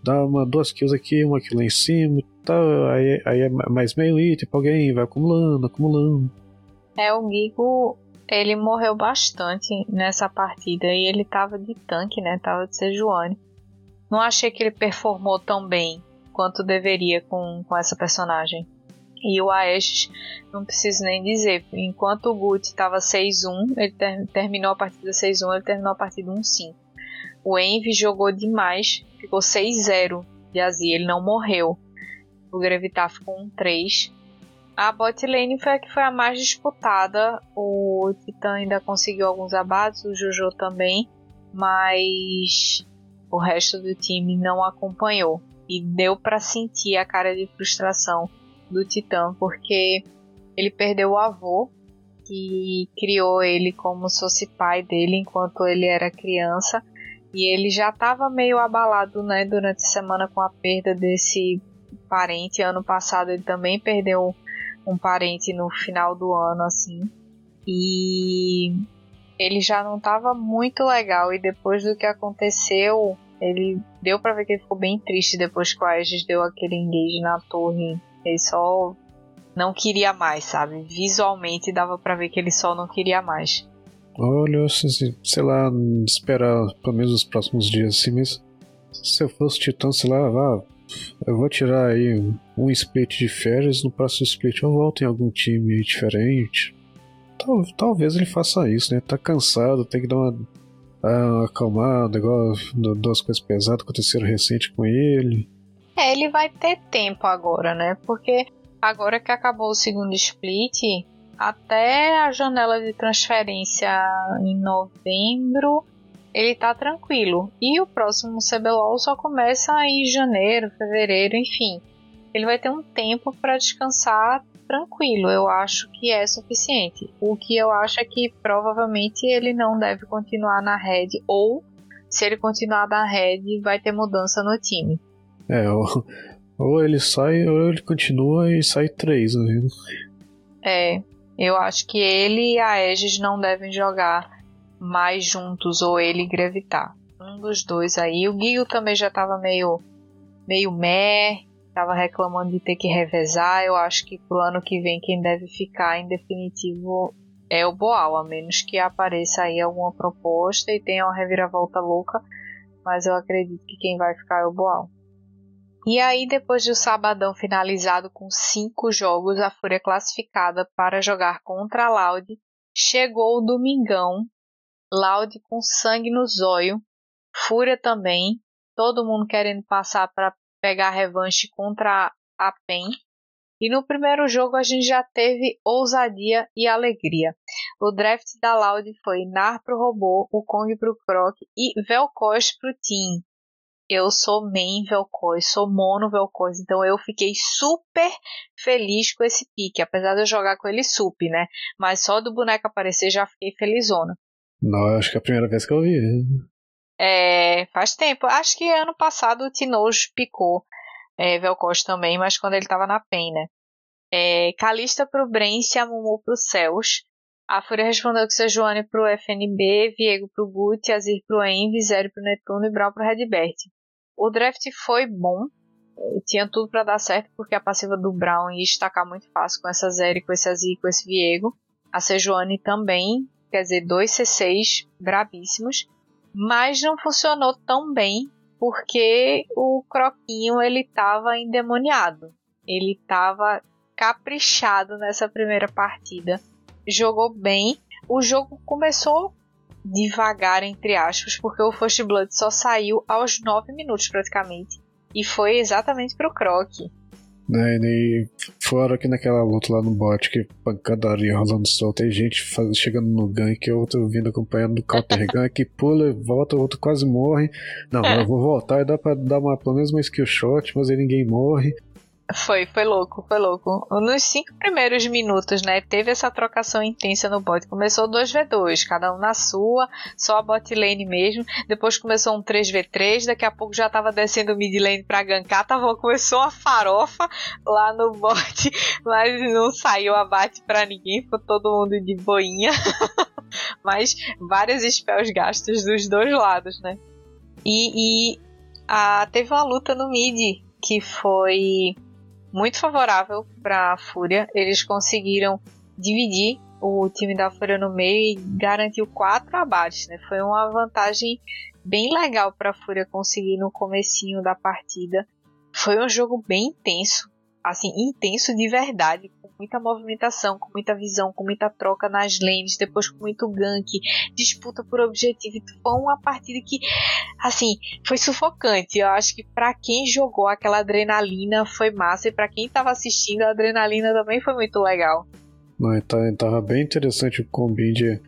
dá uma, duas kills aqui, uma kill lá em cima tal, aí, aí é mais meio item pra alguém, vai acumulando, acumulando. É, o Gigo, ele morreu bastante nessa partida e ele tava de tanque, né, tava de Sejuani. Não achei que ele performou tão bem quanto deveria com, com essa personagem. E o Aesh, não preciso nem dizer, enquanto o Gut estava 6-1, ele ter, terminou a partida 6-1, ele terminou a partida 1-5. O Envy jogou demais, ficou 6-0 de Azir, ele não morreu. O Gravitar ficou 1-3. A bot lane foi a que foi a mais disputada. O Titã ainda conseguiu alguns abates, o Jojo também, mas o resto do time não acompanhou. E deu para sentir a cara de frustração do Titã, porque ele perdeu o avô, que criou ele como se fosse pai dele enquanto ele era criança. E ele já estava meio abalado, né, durante a semana com a perda desse parente. Ano passado ele também perdeu um parente no final do ano, assim. E ele já não estava muito legal. E depois do que aconteceu, ele deu para ver que ele ficou bem triste depois que o Aegis deu aquele engage na torre. Ele só não queria mais, sabe? Visualmente dava para ver que ele só não queria mais. Olha, sei lá, esperar pelo menos os próximos dias assim, mas se eu fosse titã, sei lá, eu vou tirar aí um split de férias, no próximo split eu volto em algum time diferente. Tal, talvez ele faça isso, né? Tá cansado, tem que dar uma, uma acalmada, igual duas coisas pesadas aconteceram recente com ele. É, ele vai ter tempo agora, né? Porque agora que acabou o segundo split, até a janela de transferência em novembro, ele tá tranquilo. E o próximo CBLOL só começa em janeiro, fevereiro, enfim. Ele vai ter um tempo para descansar tranquilo. Eu acho que é suficiente. O que eu acho é que provavelmente ele não deve continuar na Red ou se ele continuar na Red, vai ter mudança no time. É, ou, ou ele sai ou ele continua e sai três, né? É, eu acho que ele e a Aegis não devem jogar mais juntos ou ele Gravitar. Um dos dois aí. O Guigo também já tava meio meio meh, tava reclamando de ter que revezar. Eu acho que pro ano que vem quem deve ficar em definitivo é o Boal, a menos que apareça aí alguma proposta e tenha uma reviravolta louca, mas eu acredito que quem vai ficar é o Boal. E aí, depois do sabadão finalizado com cinco jogos, a Fúria classificada para jogar contra a Loud, chegou o domingão, Loud com sangue no zóio, Fúria também. Todo mundo querendo passar para pegar revanche contra a PEN. E no primeiro jogo a gente já teve ousadia e alegria. O draft da Loud foi Nar pro Robô, o Kong pro Croc e Vel'Koz pro Team. Eu sou main Vel'Koz, sou mono Vel'Koz, então eu fiquei super feliz com esse pique, apesar de eu jogar com ele sup, né? Mas só do boneco aparecer já fiquei felizona. Não, acho que é a primeira vez que eu vi. É, faz tempo. Acho que ano passado o Tinoz picou é, Vel'Koz também, mas quando ele tava na PEN, né? É, Calista pro Brence e a Mumu pro Céus. A Fúria respondeu que Sejuani pro FNB, Viego pro Guti, Azir pro Envy, Zero pro Netuno e Brawl pro Redbert. O draft foi bom, tinha tudo para dar certo, porque a passiva do Brown ia destacar muito fácil com essa Zeri, com esse Azir, com esse Viego. A Sejuani também, quer dizer, dois C6 brabíssimos, mas não funcionou tão bem porque o Croquinho ele tava endemoniado. Ele tava caprichado nessa primeira partida. Jogou bem. O jogo começou devagar, entre aspas, porque o First Blood só saiu aos 9 minutos praticamente. E foi exatamente pro Croc. Né, e fora aqui naquela luta lá no bot, que pancadaria rolando sol, tem gente faz, chegando no gank, outro vindo acompanhando no counter gank, pula, volta, outro quase morre. Não, é. eu vou voltar e dá pra dar uma, pelo menos uma skill shot, mas aí ninguém morre. Foi, foi louco, foi louco. Nos cinco primeiros minutos, né, teve essa trocação intensa no bot. Começou 2v2, cada um na sua, só a bot lane mesmo. Depois começou um 3v3, daqui a pouco já tava descendo o mid lane pra gankar. Tava, começou a farofa lá no bot, mas não saiu abate pra ninguém, ficou todo mundo de boinha. mas vários spells gastos dos dois lados, né? E, e a, teve uma luta no mid que foi muito favorável para a Fúria. Eles conseguiram dividir o time da Fúria no meio e garantiu quatro abates, né? Foi uma vantagem bem legal para a Fúria conseguir no comecinho da partida. Foi um jogo bem intenso, assim, intenso de verdade, com muita movimentação, com muita visão, com muita troca nas lanes, depois com muito gank, disputa por objetivo. Foi uma partida que, assim, foi sufocante. Eu acho que para quem jogou aquela adrenalina foi massa e para quem tava assistindo a adrenalina também foi muito legal. Não, tá, tava bem interessante o combi de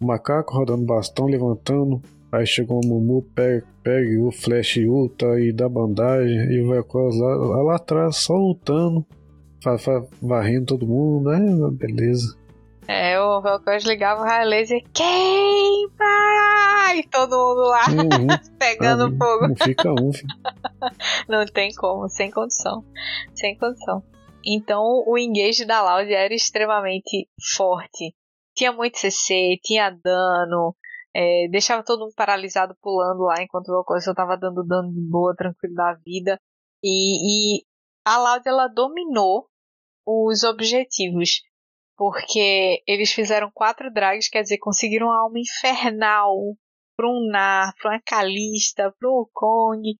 macaco rodando bastão, levantando, Aí chegou o Mumu, pega, pega o Flash ulta e dá bandagem, e vai lá, lá, lá atrás só lutando, varrendo todo mundo, né? Beleza. É, o Velcros ligava o raio laser, queima! E todo mundo lá uhum. pegando ah, fogo. Não fica um, filho. Não tem como, sem condição. Sem condição. Então o engage da Loud era extremamente forte. Tinha muito CC, tinha dano, é, deixava todo mundo paralisado pulando lá enquanto o Ocosso tava dando dano de boa, tranquilo da vida. E, e a Loud ela dominou os objetivos. Porque eles fizeram quatro drags, quer dizer, conseguiram uma alma infernal para um Nar, para uma Calista, para o Kong.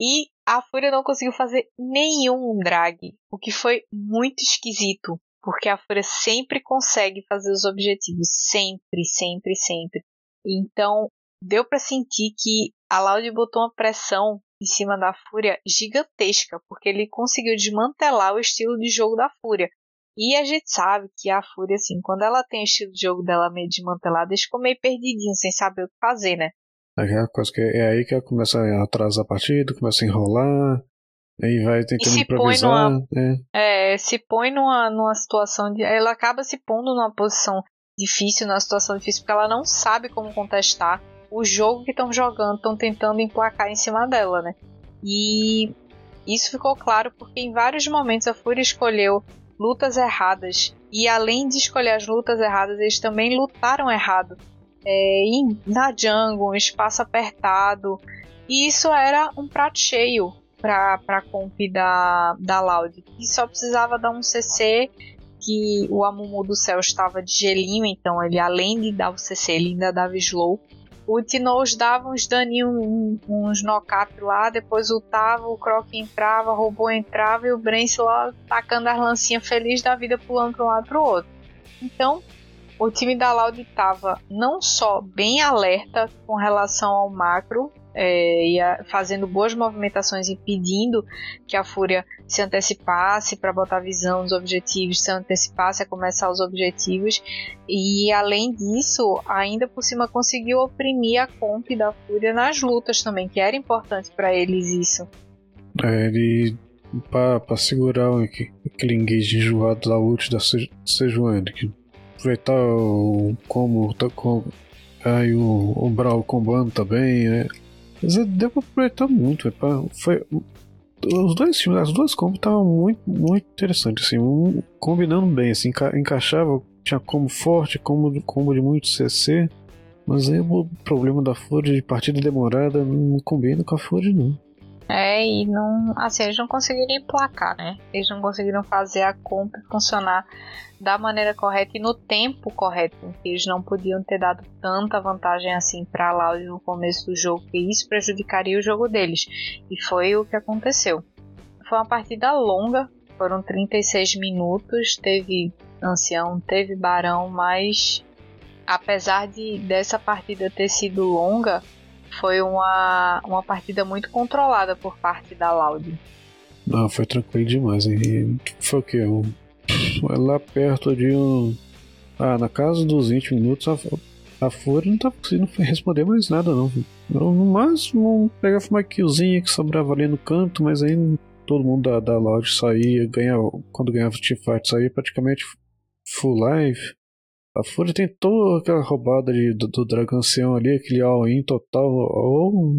E a Fúria não conseguiu fazer nenhum drag, o que foi muito esquisito, porque a Fúria sempre consegue fazer os objetivos, sempre, sempre, sempre. Então, deu para sentir que a Loud botou uma pressão em cima da Fúria gigantesca, porque ele conseguiu desmantelar o estilo de jogo da Fúria. E a gente sabe que a Fúria, assim, quando ela tem o estilo de jogo dela meio desmantelado, eles ficam meio perdidinhos, sem saber o que fazer, né? É, coisa que é aí que ela começa a atrasar a partida, começa a enrolar, aí vai tentando improvisar. Numa, é. é, se põe numa, numa situação de. Ela acaba se pondo numa posição difícil, numa situação difícil, porque ela não sabe como contestar o jogo que estão jogando, estão tentando emplacar em cima dela, né? E isso ficou claro porque em vários momentos a Fúria escolheu lutas erradas e além de escolher as lutas erradas, eles também lutaram errado. É, na jungle, um espaço apertado. E isso era um prato cheio para a comp da, da Loud. E só precisava dar um CC que o Amumu do céu estava de gelinho, então ele além de dar o CC, ele ainda dava slow. O Tinoz dava uns daninhos, uns knock-up lá, depois ultava, o Croc entrava, o robô entrava e o Brence lá tacando as lancinhas feliz da vida pulando para um lado para o outro. Então, o time da Loud estava não só bem alerta com relação ao macro, é, ia fazendo boas movimentações impedindo que a Fúria se antecipasse para botar visão nos objetivos, se antecipasse a começar os objetivos e além disso, ainda por cima conseguiu oprimir a comp da Fúria nas lutas também, que era importante para eles isso. É, ele para segurar aquele engage enjoado da ult da Sejuani, que aproveitar o combo, tá com, aí o, Brawl combando também, né? Mas é, deu pra aproveitar muito, é foi, os dois filmes, as duas combos estavam muito, muito interessantes, assim, um, combinando bem, assim, enca, encaixava, tinha combo forte, combo, combo de muito CC, mas aí o problema da Fúria de partida demorada não combina com a Fúria, não. É, e não. Assim, eles não conseguiram emplacar, né? Eles não conseguiram fazer a comp funcionar da maneira correta e no tempo correto. Eles não podiam ter dado tanta vantagem assim para lá no começo do jogo, que isso prejudicaria o jogo deles. E foi o que aconteceu. Foi uma partida longa, foram 36 minutos, teve ancião, teve barão, mas apesar de dessa partida ter sido longa, foi uma, uma partida muito controlada por parte da Loud. Não, foi tranquilo demais. E foi o que? Um, lá perto de um. Ah, na casa dos 20 minutos a, a Fúria não tava conseguindo responder mais nada, não. No máximo, pegava uma killzinha que sobrava ali no canto, mas aí todo mundo da, da Loud saía, ganhava, quando ganhava o teamfight, saía praticamente full life. A Fúria tentou aquela roubada de, do, do Dragancião ali, aquele all-in total. Ou.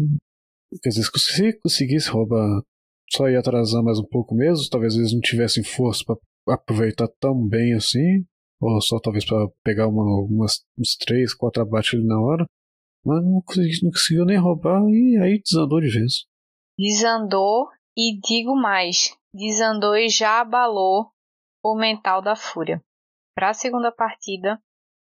Quer dizer, se conseguisse roubar, só ia atrasar mais um pouco mesmo. Talvez eles não tivessem força para aproveitar tão bem assim. Ou só talvez para pegar uma, umas, uns 3, 4 abates ali na hora. Mas não conseguiu, não conseguiu nem roubar e aí desandou de vez. Desandou e digo mais: desandou e já abalou o mental da Fúria. Para a segunda partida,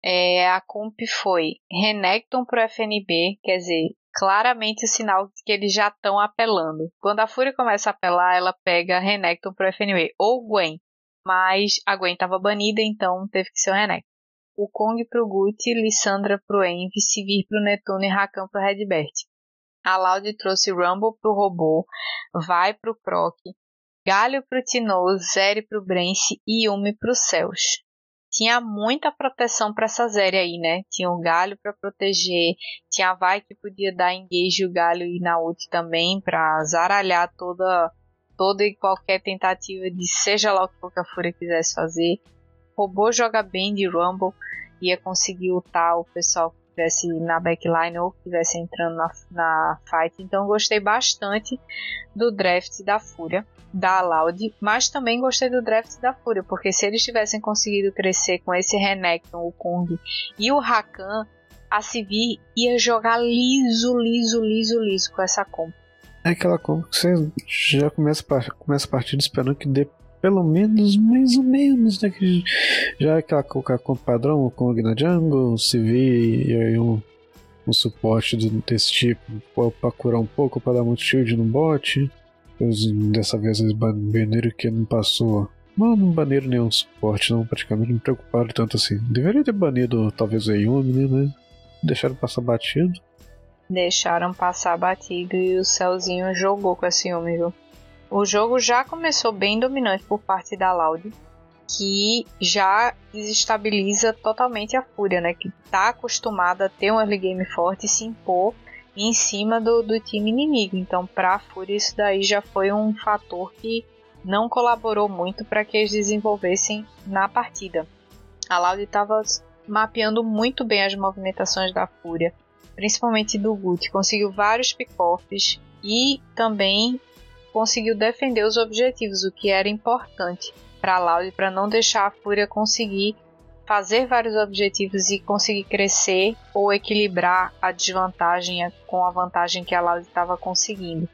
é, a comp foi Renekton pro FNB, quer dizer, claramente o sinal de que eles já estão apelando. Quando a Fúria começa a apelar, ela pega Renekton pro FNB, ou Gwen, mas a Gwen estava banida, então teve que ser o Renekton. O Kong pro Gucci, Lissandra pro Envy, Sivir pro Netuno e Rakan pro Redbert. A Loud trouxe Rumble pro Robô, Vai pro Proc, Galho pro Tino, Zeri pro Brence e Yumi pro Céus tinha muita proteção para essa série aí, né? Tinha o galho para proteger, tinha a vai que podia dar engage o galho e na ult também para zaralhar toda toda e qualquer tentativa de seja lá o que a Fúria quisesse fazer. O robô joga bem de Rumble, ia conseguir ultar o pessoal estivesse na backline ou estivesse entrando na, na fight. Então gostei bastante do draft da Fúria da Loud, mas também gostei do draft da Fúria, porque se eles tivessem conseguido crescer com esse Renekton, o Kong e o Rakan, a Sivir ia jogar liso, liso, liso, liso com essa comp. É aquela comp que você já começa, começa a partida esperando que dê pelo menos, mais ou menos, né? Que já é aquela comp padrão, o Kong na jungle, o Sivir e aí um, um suporte desse tipo para curar um pouco, para dar muito shield no bot. Dessa vez eles baniram que não passou. Não, não baniram nenhum suporte, não. Praticamente não me preocuparam tanto assim. Deveria ter banido talvez o Yumi, né? Deixaram passar batido. Deixaram passar batido e o Celzinho jogou com esse Yumi, viu? O jogo já começou bem dominante por parte da Loud, que já desestabiliza totalmente a Fúria, né? Que tá acostumada a ter um early game forte e se impor em cima do, do time inimigo. Então, para a Fúria, isso daí já foi um fator que não colaborou muito para que eles desenvolvessem na partida. A Loud estava mapeando muito bem as movimentações da Fúria, principalmente do Gut. Conseguiu vários pick-offs e também conseguiu defender os objetivos, o que era importante para Loud para não deixar a Fúria conseguir fazer vários objetivos e conseguir crescer ou equilibrar a desvantagem com a vantagem que a Loud estava conseguindo.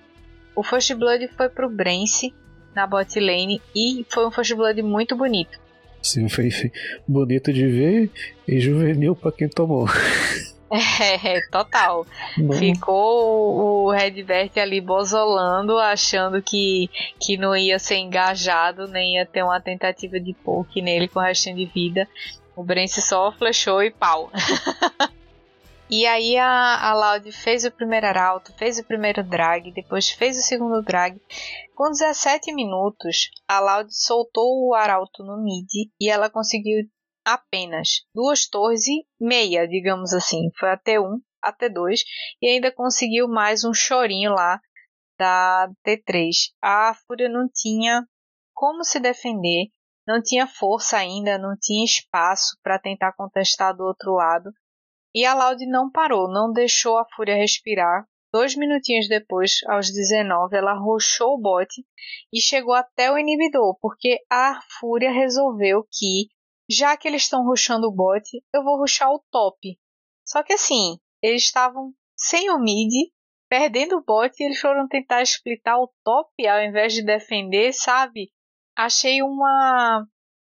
O First Blood foi para o Brence na bot lane e foi um First Blood muito bonito. Sim, foi bonito de ver e juvenil para quem tomou. É, total. Não. Ficou o Redbert ali bozolando, achando que, que não ia ser engajado, nem ia ter uma tentativa de poke nele com o restinho de vida. O Brence só flechou e pau. e aí a, a Loud fez o primeiro arauto, fez o primeiro drag, depois fez o segundo drag. Com 17 minutos, a Loud soltou o arauto no mid e ela conseguiu apenas duas torres e meia, digamos assim. Foi a T1, a T2 e ainda conseguiu mais um chorinho lá da T3. A Fúria não tinha como se defender, não tinha força ainda, não tinha espaço para tentar contestar do outro lado. E a Loud não parou, não deixou a Fúria respirar. Dois minutinhos depois, aos 19, ela roxou o bot e chegou até o inibidor, porque a Fúria resolveu que, já que eles estão ruxando o bot, eu vou ruxar o top. Só que assim, eles estavam sem o mid, perdendo o bot e eles foram tentar splitar o top ao invés de defender, sabe? Achei uma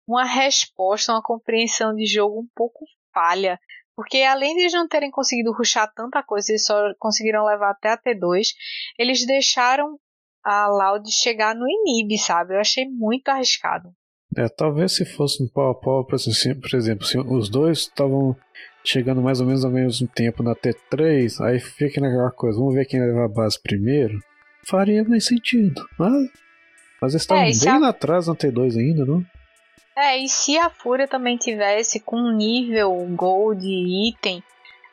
uma resposta, uma compreensão de jogo um pouco falha, porque além de eles não terem conseguido ruxar tanta coisa, eles só conseguiram levar até a T2, eles deixaram a Loud chegar no inib, sabe? Eu achei muito arriscado. É, talvez se fosse um pau a pau, por exemplo, se os dois estavam chegando mais ou menos ao mesmo tempo na T3, aí fica naquela coisa, vamos ver quem leva a base primeiro, faria mais sentido. Mas, mas eles estavam é, bem a... lá atrás na T2 ainda, não? É, e se a Fúria também tivesse com um nível Gold item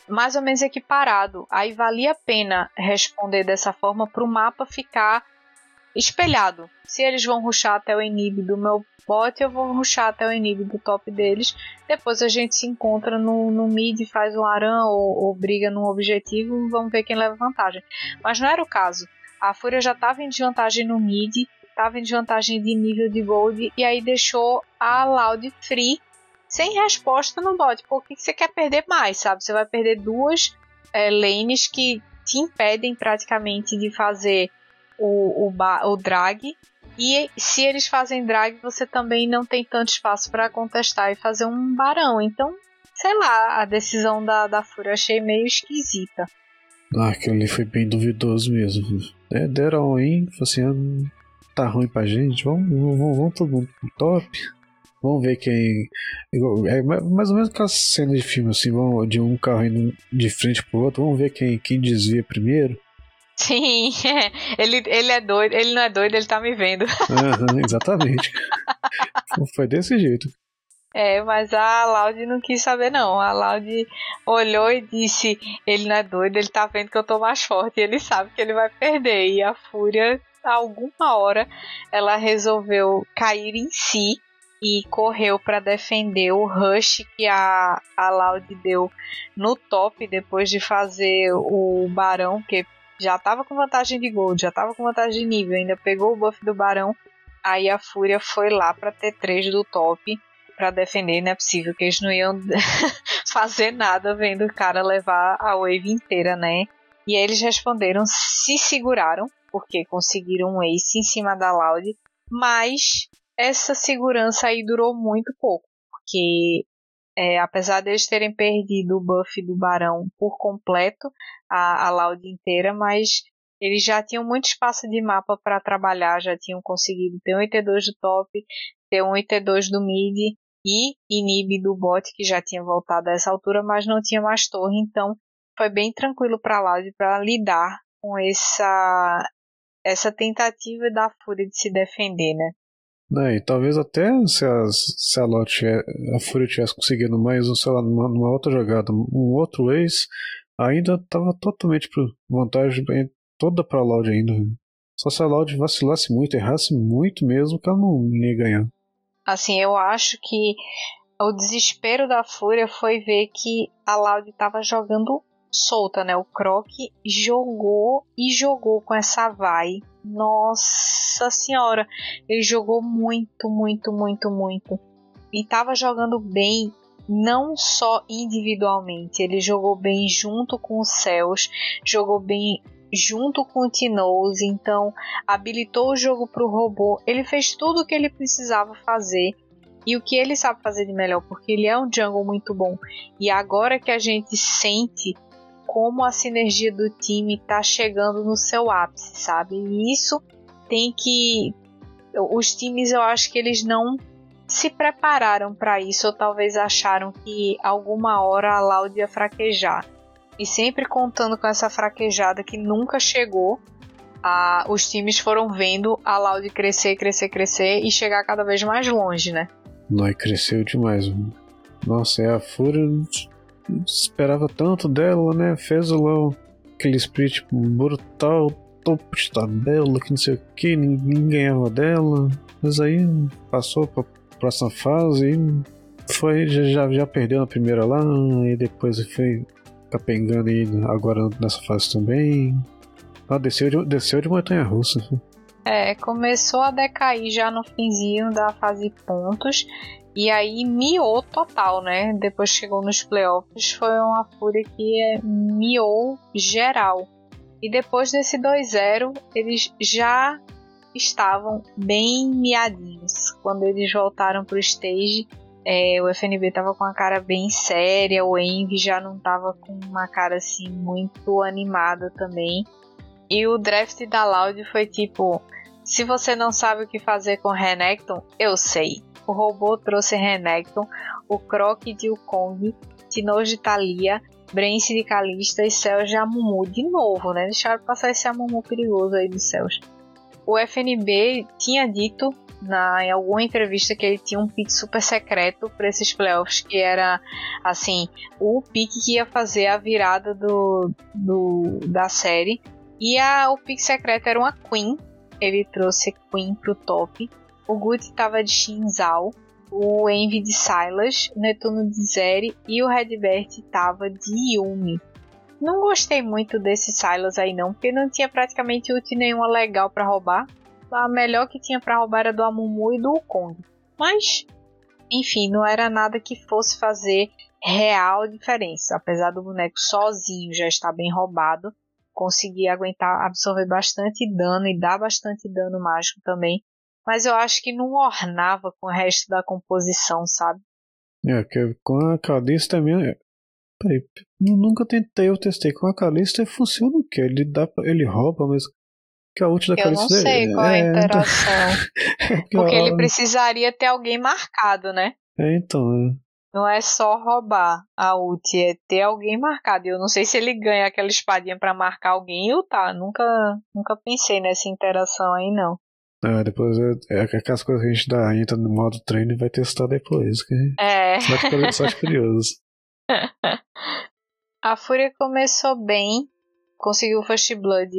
mais ou menos equiparado, aí valia a pena responder dessa forma para o mapa ficar espelhado. Se eles vão ruxar até o inib do meu bot, eu vou ruxar até o inib do top deles. Depois a gente se encontra no, no mid, faz um aran ou, ou briga num objetivo, vamos ver quem leva vantagem. Mas não era o caso. A Fúria já estava em desvantagem no mid, estava em desvantagem de nível de gold e aí deixou a Loud free sem resposta no bot. Por que você quer perder mais, sabe? Você vai perder duas é, lanes que te impedem praticamente de fazer o, o, o drag e se eles fazem drag, você também não tem tanto espaço para contestar e fazer um barão. Então, sei lá, a decisão da, da Fúria achei meio esquisita. Ah, aquilo ali foi bem duvidoso mesmo. É, deram aí, assim, ah, tá ruim pra gente, vamos, vamos, vamos todo mundo pro top. Vamos ver quem. É mais ou menos aquela cena de filme, assim, de um carro indo de frente pro outro, vamos ver quem, quem desvia primeiro. Sim, ele, ele é doido, ele não é doido, ele tá me vendo. Uhum, exatamente. Foi desse jeito. É, mas a Laude não quis saber não. A Laude olhou e disse: ele não é doido, ele tá vendo que eu tô mais forte, ele sabe que ele vai perder. E a Fúria, alguma hora, ela resolveu cair em si e correu para defender o rush que a, a Laude deu no top depois de fazer o Barão, que já tava com vantagem de gold, já tava com vantagem de nível, ainda pegou o buff do Barão. Aí a Fúria foi lá pra T3 do top para defender, não é possível que eles não iam fazer nada vendo o cara levar a wave inteira, né? E aí eles responderam, se seguraram, porque conseguiram um ace em cima da Loud, mas essa segurança aí durou muito pouco, porque é, apesar deles terem perdido o buff do Barão por completo, a, a Loud inteira, mas eles já tinham muito espaço de mapa para trabalhar, já tinham conseguido ter um IT2 do top, ter um IT2 do mid e inib do bot que já tinha voltado a essa altura, mas não tinha mais torre, então foi bem tranquilo para a Loud para lidar com essa essa tentativa da Fúria de se defender, né? Né, e talvez até se a, se a, Lot, a Fúria tivesse conseguido mais, sei lá, numa, numa outra jogada, um outro ace, ainda estava totalmente por vantagem toda para a Loud ainda. Só se a Loud vacilasse muito, errasse muito mesmo, que ela não ia ganhar. Assim, eu acho que o desespero da Fúria foi ver que a Loud estava jogando solta, né? O Croc jogou e jogou com essa vai. Nossa senhora, ele jogou muito, muito, muito, muito. E tava jogando bem, não só individualmente, ele jogou bem junto com os céus, jogou bem junto com o T-Nose, então habilitou o jogo para o robô. Ele fez tudo o que ele precisava fazer e o que ele sabe fazer de melhor, porque ele é um jungle muito bom. E agora que a gente sente como a sinergia do time está chegando no seu ápice, sabe? E isso tem que. Os times eu acho que eles não se prepararam para isso ou talvez acharam que alguma hora a Loud ia fraquejar. E sempre contando com essa fraquejada que nunca chegou, a, os times foram vendo a Loud crescer, crescer, crescer e chegar cada vez mais longe, né? Não, cresceu demais. Nossa, é a Fúria esperava tanto dela, né? Fez lá aquele split brutal, topo de tabela, que não sei o que, ninguém ganhava dela. Mas aí passou pra próxima fase e foi, já, já perdeu na primeira lá, e depois foi capengando aí agora nessa fase também. Ah, desceu de, desceu de montanha russa. É, começou a decair já no finzinho da fase pontos. E aí miou total, né? Depois chegou nos playoffs, foi uma fúria que é, miou geral. E depois desse 2-0, eles já estavam bem miadinhos. Quando eles voltaram pro stage, é, o FNB tava com a cara bem séria, o Envy já não tava com uma cara assim muito animada também. E o draft da Loud foi tipo: se você não sabe o que fazer com Renekton, eu sei. O robô trouxe Renekton, o Croc de Wukong, Tinoz de Thalia, Brence de Calista e Céus de Amumu. De novo, né? Deixaram passar esse Amumu perigoso aí dos céus. O FNB tinha dito na, em alguma entrevista que ele tinha um pick super secreto para esses playoffs, que era assim, o pick que ia fazer a virada do, do da série. E a, o pick secreto era uma Queen. Ele trouxe Queen pro top. O Gut estava de Shinzal o Envy de Silas, o Netuno de Zeri e o Redbert estava de Yumi. Não gostei muito desse Silas aí não, porque não tinha praticamente ult nenhuma legal para roubar. A melhor que tinha para roubar era do Amumu e do Kong. Mas, enfim, não era nada que fosse fazer real diferença. Apesar do boneco sozinho já estar bem roubado, conseguia aguentar absorver bastante dano e dar bastante dano mágico também mas eu acho que não ornava com o resto da composição, sabe? É, que com a Calista também. É, peraí, nunca tentei, eu testei. Com a Calista funciona o quê? Ele, dá, ele rouba, mas. Que a ult da eu não sei é, qual é a é, então. interação. Porque ele precisaria ter alguém marcado, né? É, então. É. Não é só roubar a ult, é ter alguém marcado. Eu não sei se ele ganha aquela espadinha para marcar alguém ou tá. Nunca, nunca pensei nessa interação aí, não. Ah, depois é, é aquelas coisas que a gente dá, entra no modo treino e vai testar depois. Que é. Só de, só de curioso. a Fúria começou bem, conseguiu o First Blood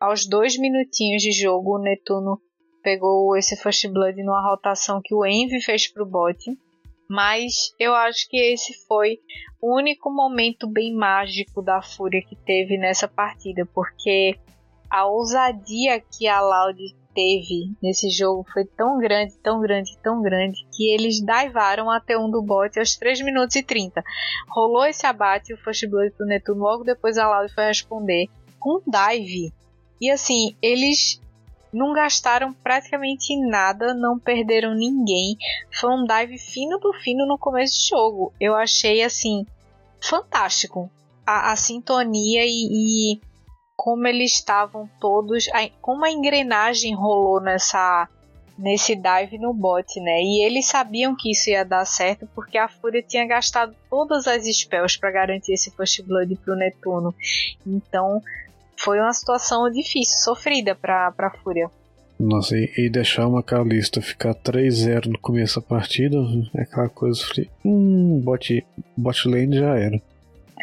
aos dois minutinhos de jogo. O Netuno pegou esse First Blood numa rotação que o Envy fez pro bot. Mas eu acho que esse foi o único momento bem mágico da Fúria que teve nessa partida, porque a ousadia que a Loud teve nesse jogo foi tão grande, tão grande, tão grande, que eles daivaram até um do bot aos 3 minutos e 30. Rolou esse abate, o First Blood do Netuno, logo depois a Loud foi responder com dive. E assim, eles não gastaram praticamente nada, não perderam ninguém. Foi um dive fino do fino no começo do jogo. Eu achei assim fantástico a, a sintonia e, e como eles estavam todos, como a engrenagem rolou nessa nesse dive no bot, né? E eles sabiam que isso ia dar certo porque a Fúria tinha gastado todas as spells para garantir esse First Blood pro Netuno. Então, foi uma situação difícil, sofrida para para Fúria. Nossa, e, e, deixar uma Calista ficar 3-0 no começo da partida é aquela coisa. Hum, bot, bot lane já era.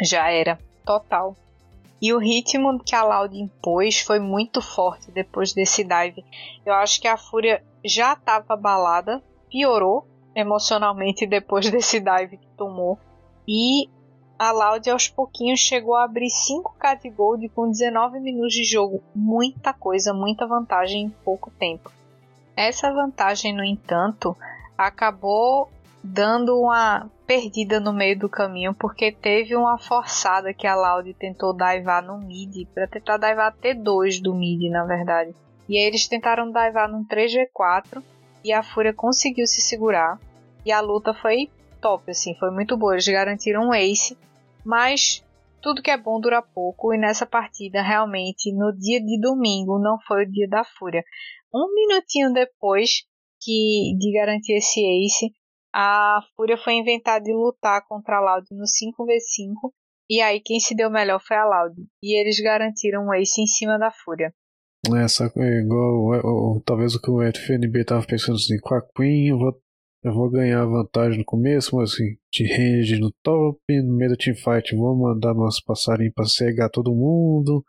Já era, total. E o ritmo que a Loud impôs foi muito forte depois desse dive. Eu acho que a Fúria já estava abalada, piorou emocionalmente depois desse dive que tomou. E a Loud aos pouquinhos chegou a abrir 5k de gold com 19 minutos de jogo. Muita coisa, muita vantagem em pouco tempo. Essa vantagem, no entanto, acabou dando uma perdida no meio do caminho porque teve uma forçada que a Loud tentou daivar no mid para tentar daivar T2 do mid, na verdade. E aí eles tentaram daivar num 3v4 e a Fúria conseguiu se segurar e a luta foi top, assim, foi muito boa. Eles garantiram um ace, mas tudo que é bom dura pouco e nessa partida realmente no dia de domingo não foi o dia da Fúria. Um minutinho depois que de garantir esse ace, a Fúria foi inventada de lutar contra a Loud no 5v5 e aí quem se deu melhor foi a Loud. E eles garantiram um ace em cima da Fúria. Essa é igual, talvez o que o FNB tava pensando assim, com a Queen eu vou, eu vou ganhar vantagem no começo, mas assim, de range no top, no meio do teamfight vou mandar meus passarinhos pra cegar todo mundo.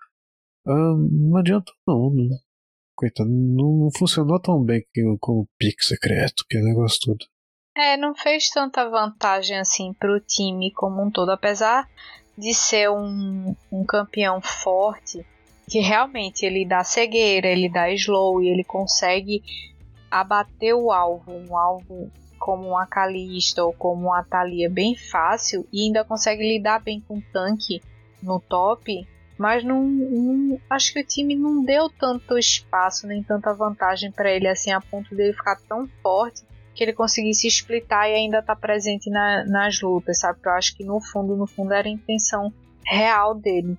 Ah, não adianta não, né? Coitado, não, não funcionou tão bem com o pique secreto, que é negócio todo. É, não fez tanta vantagem assim pro time como um todo, apesar de ser um, um campeão forte, que realmente ele dá cegueira, ele dá slow e ele consegue abater o alvo, um alvo como uma Kalista ou como uma Thalia bem fácil e ainda consegue lidar bem com o tanque no top, mas não, não, acho que o time não deu tanto espaço nem tanta vantagem para ele assim a ponto dele ficar tão forte que ele conseguisse explitar e ainda estar tá presente na, nas lutas, sabe? Porque eu acho que no fundo, no fundo era a intenção real dele.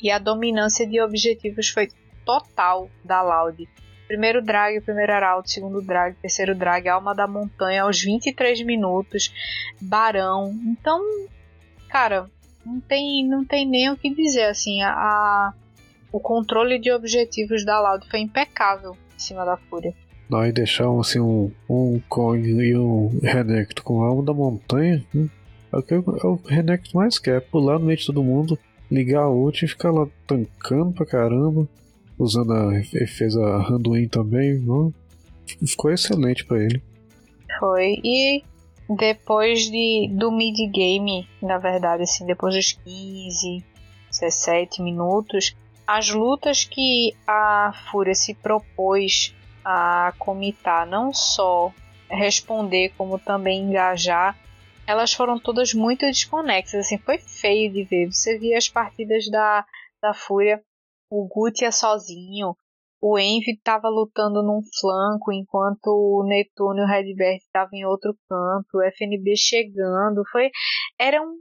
E a dominância de objetivos foi total da Loud. Primeiro drag, primeiro arauto, segundo drag, terceiro drag, alma da montanha aos 23 minutos, barão. Então, cara, não tem, não tem nem o que dizer assim, a, a o controle de objetivos da Loud foi impecável em cima da Fúria. E deixar assim, um, um Kong e um Renekton com alma da montanha, hum, é o que é o Renekton mais quer, pular no meio de todo mundo, ligar a ult e ficar lá tancando pra caramba, usando a. Ele fez a Randuin também, hum, ficou excelente para ele. Foi, e depois de, do mid-game, na verdade, assim, depois dos 15, 17 minutos, as lutas que a Fúria se propôs a comitar, não só responder, como também engajar, elas foram todas muito desconexas. Assim, foi feio de ver. Você via as partidas da, da Fúria, o Guti ia sozinho, o Envy estava lutando num flanco, enquanto o Netuno e o Redbert estavam em outro canto, o FNB chegando. Foi, era um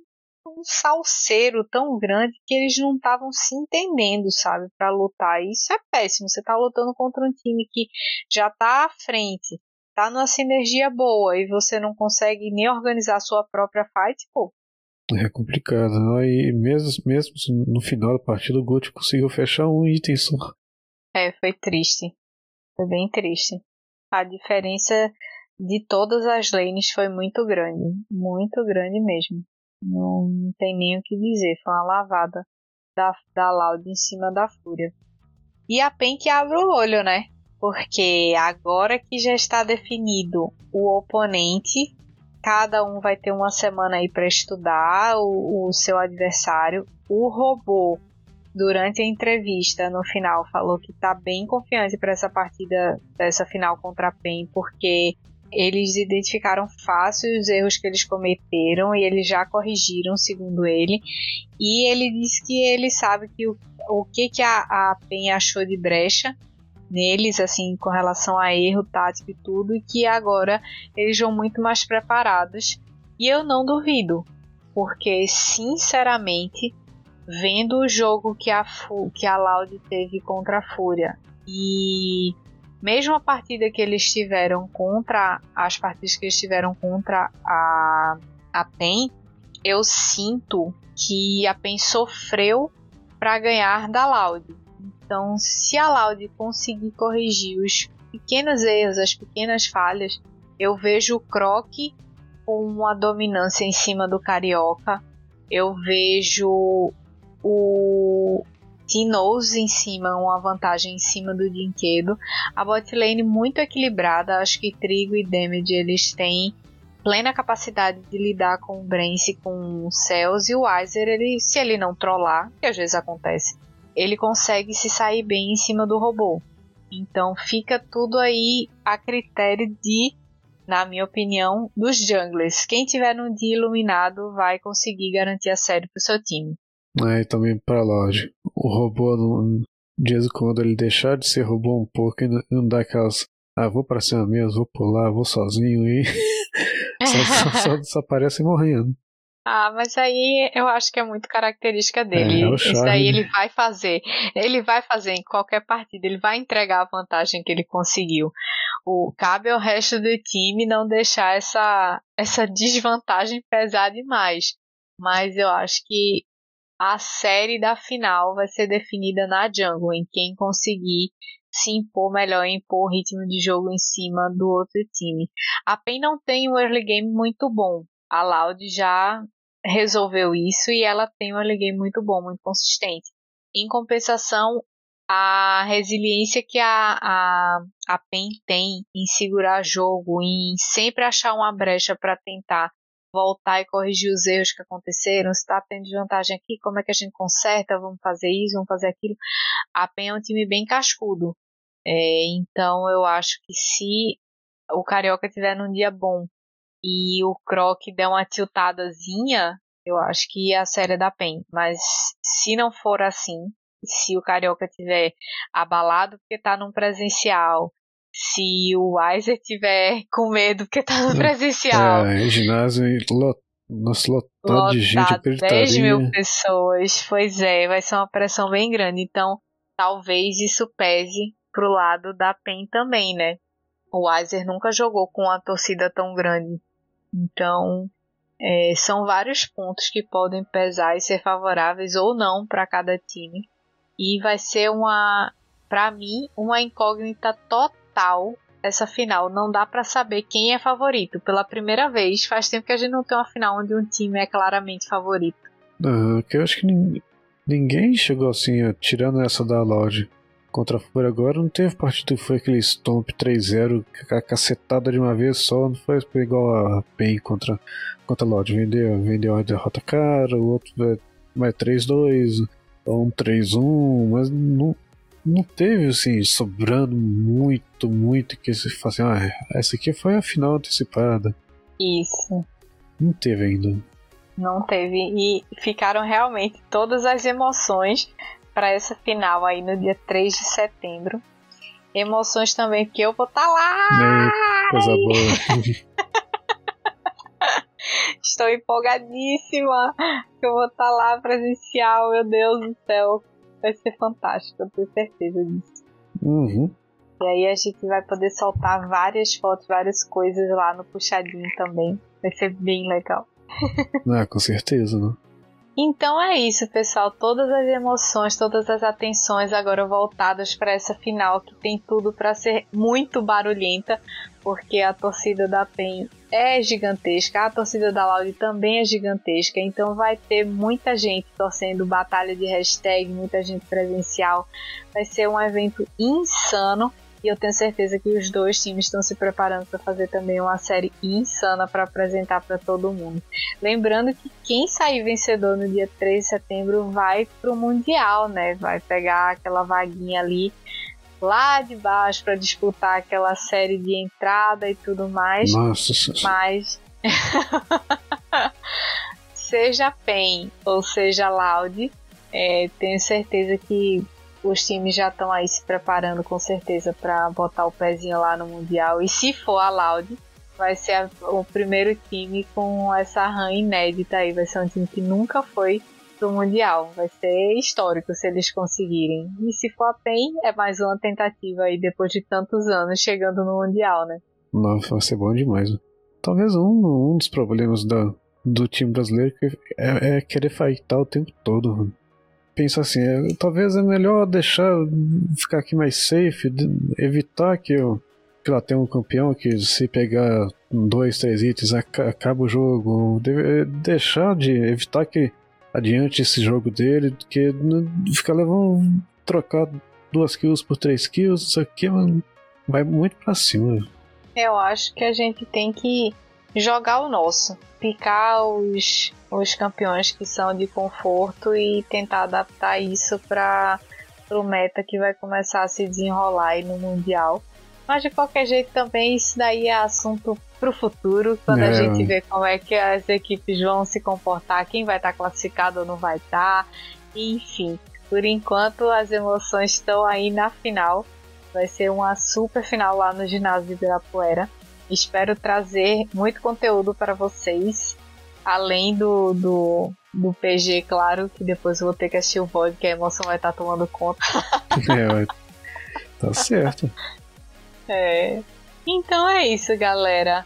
um salseiro tão grande que eles não estavam se entendendo, sabe, para lutar. E isso é péssimo. Você tá lutando contra um time que já tá à frente, tá numa sinergia boa e você não consegue nem organizar a sua própria fight, pô. É complicado, né? E mesmo, mesmo no final da partida o Guti conseguiu fechar um item só. É, foi triste. Foi bem triste. A diferença de todas as lanes foi muito grande. Muito grande mesmo. Não, não tem nem o que dizer. Foi uma lavada da, da Loud em cima da Fúria. E a PEN que abre o olho, né? Porque agora que já está definido o oponente, cada um vai ter uma semana aí para estudar o, o seu adversário. O robô, durante a entrevista no final, falou que está bem confiante para essa partida, dessa final contra a PEN, porque eles identificaram fácil os erros que eles cometeram e eles já corrigiram, segundo ele. E ele disse que ele sabe que o, o que, que a, a PEN achou de brecha neles, assim, com relação a erro tático e tudo, e que agora eles vão muito mais preparados. E eu não duvido, porque sinceramente, vendo o jogo que a, que a Loud teve contra a Fúria e mesmo a partida que eles tiveram contra as partidas que eles tiveram contra a, a PEN, eu sinto que a PEN sofreu para ganhar da Loud. Então, se a Loud conseguir corrigir os pequenos erros, as pequenas falhas, eu vejo o Croc com uma dominância em cima do Carioca. Eu vejo o T-Nose em cima, uma vantagem em cima do Dinquedo. A bot lane muito equilibrada, acho que Trigo e Damage eles têm plena capacidade de lidar com o Brence, com o Cells e o Weiser, ele, se ele não trollar, que às vezes acontece, ele consegue se sair bem em cima do robô. Então fica tudo aí a critério de, na minha opinião, dos junglers. Quem tiver num dia iluminado vai conseguir garantir a série pro seu time. É, e também pra loja. O robô, de vez em quando, ele deixar de ser robô um pouco e não dá aquelas. Ah, vou pra cima mesmo, vou pular, vou sozinho e. só, só, só desaparece morrendo. Ah, mas aí eu acho que é muito característica dele. É, é Isso aí ele vai fazer. Ele vai fazer em qualquer partida, ele vai entregar a vantagem que ele conseguiu. o, cabe ao resto do time não deixar essa, essa desvantagem pesar demais. Mas eu acho que a série da final vai ser definida na jungle, em quem conseguir se impor melhor, impor o ritmo de jogo em cima do outro time. A PEN não tem um early game muito bom. A Loud já resolveu isso e ela tem um early game muito bom, muito consistente. Em compensação, a resiliência que a, a, a PEN tem em segurar jogo, em sempre achar uma brecha para tentar voltar e corrigir os erros que aconteceram, se está tendo desvantagem aqui, como é que a gente conserta, vamos fazer isso, vamos fazer aquilo. A PEN é um time bem cascudo. É, então eu acho que se o Carioca tiver num dia bom e o Croc der uma tiltadazinha, eu acho que a série é da PEN. Mas se não for assim, se o Carioca tiver abalado porque tá num presencial, se o Weiser tiver com medo porque tá no presencial. É, ginásio lot, nossa, lotado, lotado de gente, 10 mil pessoas, pois é, vai ser uma pressão bem grande. Então, talvez isso pese pro lado da PEN também, né? O Weiser nunca jogou com uma torcida tão grande. Então, é, são vários pontos que podem pesar e ser favoráveis ou não para cada time. E vai ser uma, para mim, uma incógnita total essa final. Não dá para saber quem é favorito. Pela primeira vez, faz tempo que a gente não tem uma final onde um time é claramente favorito. Uhum, que eu acho que ninguém, ninguém chegou assim, tirando essa da Lodge contra a Fúria agora, não teve partido que foi aquele Stomp 3-0, a cacetada de uma vez só, não foi igual a PEN contra, contra a Lodge. Vendeu, vendeu uma derrota cara, o outro vai 3-2, um 3-1, mas não, não teve assim, sobrando muito, muito que se fala assim, ah, essa aqui foi a final antecipada. Isso. Não teve ainda. Não teve. E ficaram realmente todas as emoções para essa final aí no dia 3 de setembro. Emoções também, porque eu vou estar tá lá! Ei, coisa boa. Estou empolgadíssima que eu vou estar tá lá presencial, meu Deus do céu. Vai ser fantástico, eu tenho certeza disso. Uhum. E aí a gente vai poder soltar várias fotos, várias coisas lá no puxadinho também. Vai ser bem legal. ah, com certeza, né? Então é isso, pessoal. Todas as emoções, todas as atenções agora voltadas para essa final que tem tudo para ser muito barulhenta, porque a torcida da PEN é gigantesca, a torcida da Loud também é gigantesca, então vai ter muita gente torcendo batalha de hashtag, muita gente presencial. Vai ser um evento insano e eu tenho certeza que os dois times estão se preparando para fazer também uma série insana para apresentar para todo mundo. Lembrando que quem sair vencedor no dia 3 de setembro vai pro Mundial, né? Vai pegar aquela vaguinha ali lá de baixo para disputar aquela série de entrada e tudo mais. Nossa, mas seja PEN ou seja Loud, é, tenho certeza que os times já estão aí se preparando com certeza para botar o pezinho lá no Mundial. E se for a Loud, vai ser a, o primeiro time com essa RAM inédita aí. Vai ser um time que nunca foi pro Mundial. Vai ser histórico se eles conseguirem. E se for a PEN, é mais uma tentativa aí depois de tantos anos chegando no Mundial, né? Nossa, vai ser bom demais. Talvez um, um dos problemas da, do time brasileiro é, é querer fightar o tempo todo pensa assim, é, talvez é melhor deixar ficar aqui mais safe, evitar que eu que lá tem um campeão que se pegar dois, três itens acaba o jogo, deve, deixar de evitar que adiante esse jogo dele, que ficar levando trocar duas kills por três kills, isso aqui vai muito pra cima. Eu acho que a gente tem que jogar o nosso, picar os, os campeões que são de conforto e tentar adaptar isso para o meta que vai começar a se desenrolar aí no Mundial. Mas de qualquer jeito também isso daí é assunto para o futuro, quando é. a gente vê como é que as equipes vão se comportar, quem vai estar tá classificado ou não vai estar, tá, enfim. Por enquanto as emoções estão aí na final. Vai ser uma super final lá no ginásio de Ibirapuera. Espero trazer muito conteúdo para vocês, além do, do, do PG, claro, que depois eu vou ter que assistir o VOD, que a emoção vai estar tomando conta. é, tá certo. É. Então é isso, galera.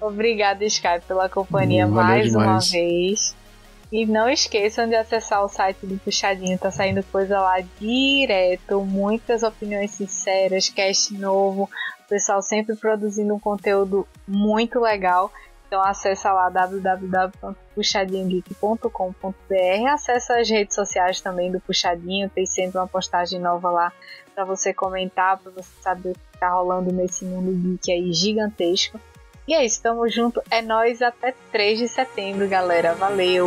Obrigada, Sky, pela companhia Valeu mais demais. uma vez. E não esqueçam de acessar o site do Puxadinho, tá saindo coisa lá direto, muitas opiniões sinceras, cast novo, o pessoal sempre produzindo um conteúdo muito legal. Então acessa lá www.puxadinhogeek.com.br, acessa as redes sociais também do Puxadinho, tem sempre uma postagem nova lá para você comentar, para você saber o que está rolando nesse mundo geek aí gigantesco. E é isso, tamo junto, é nós até 3 de setembro, galera. Valeu!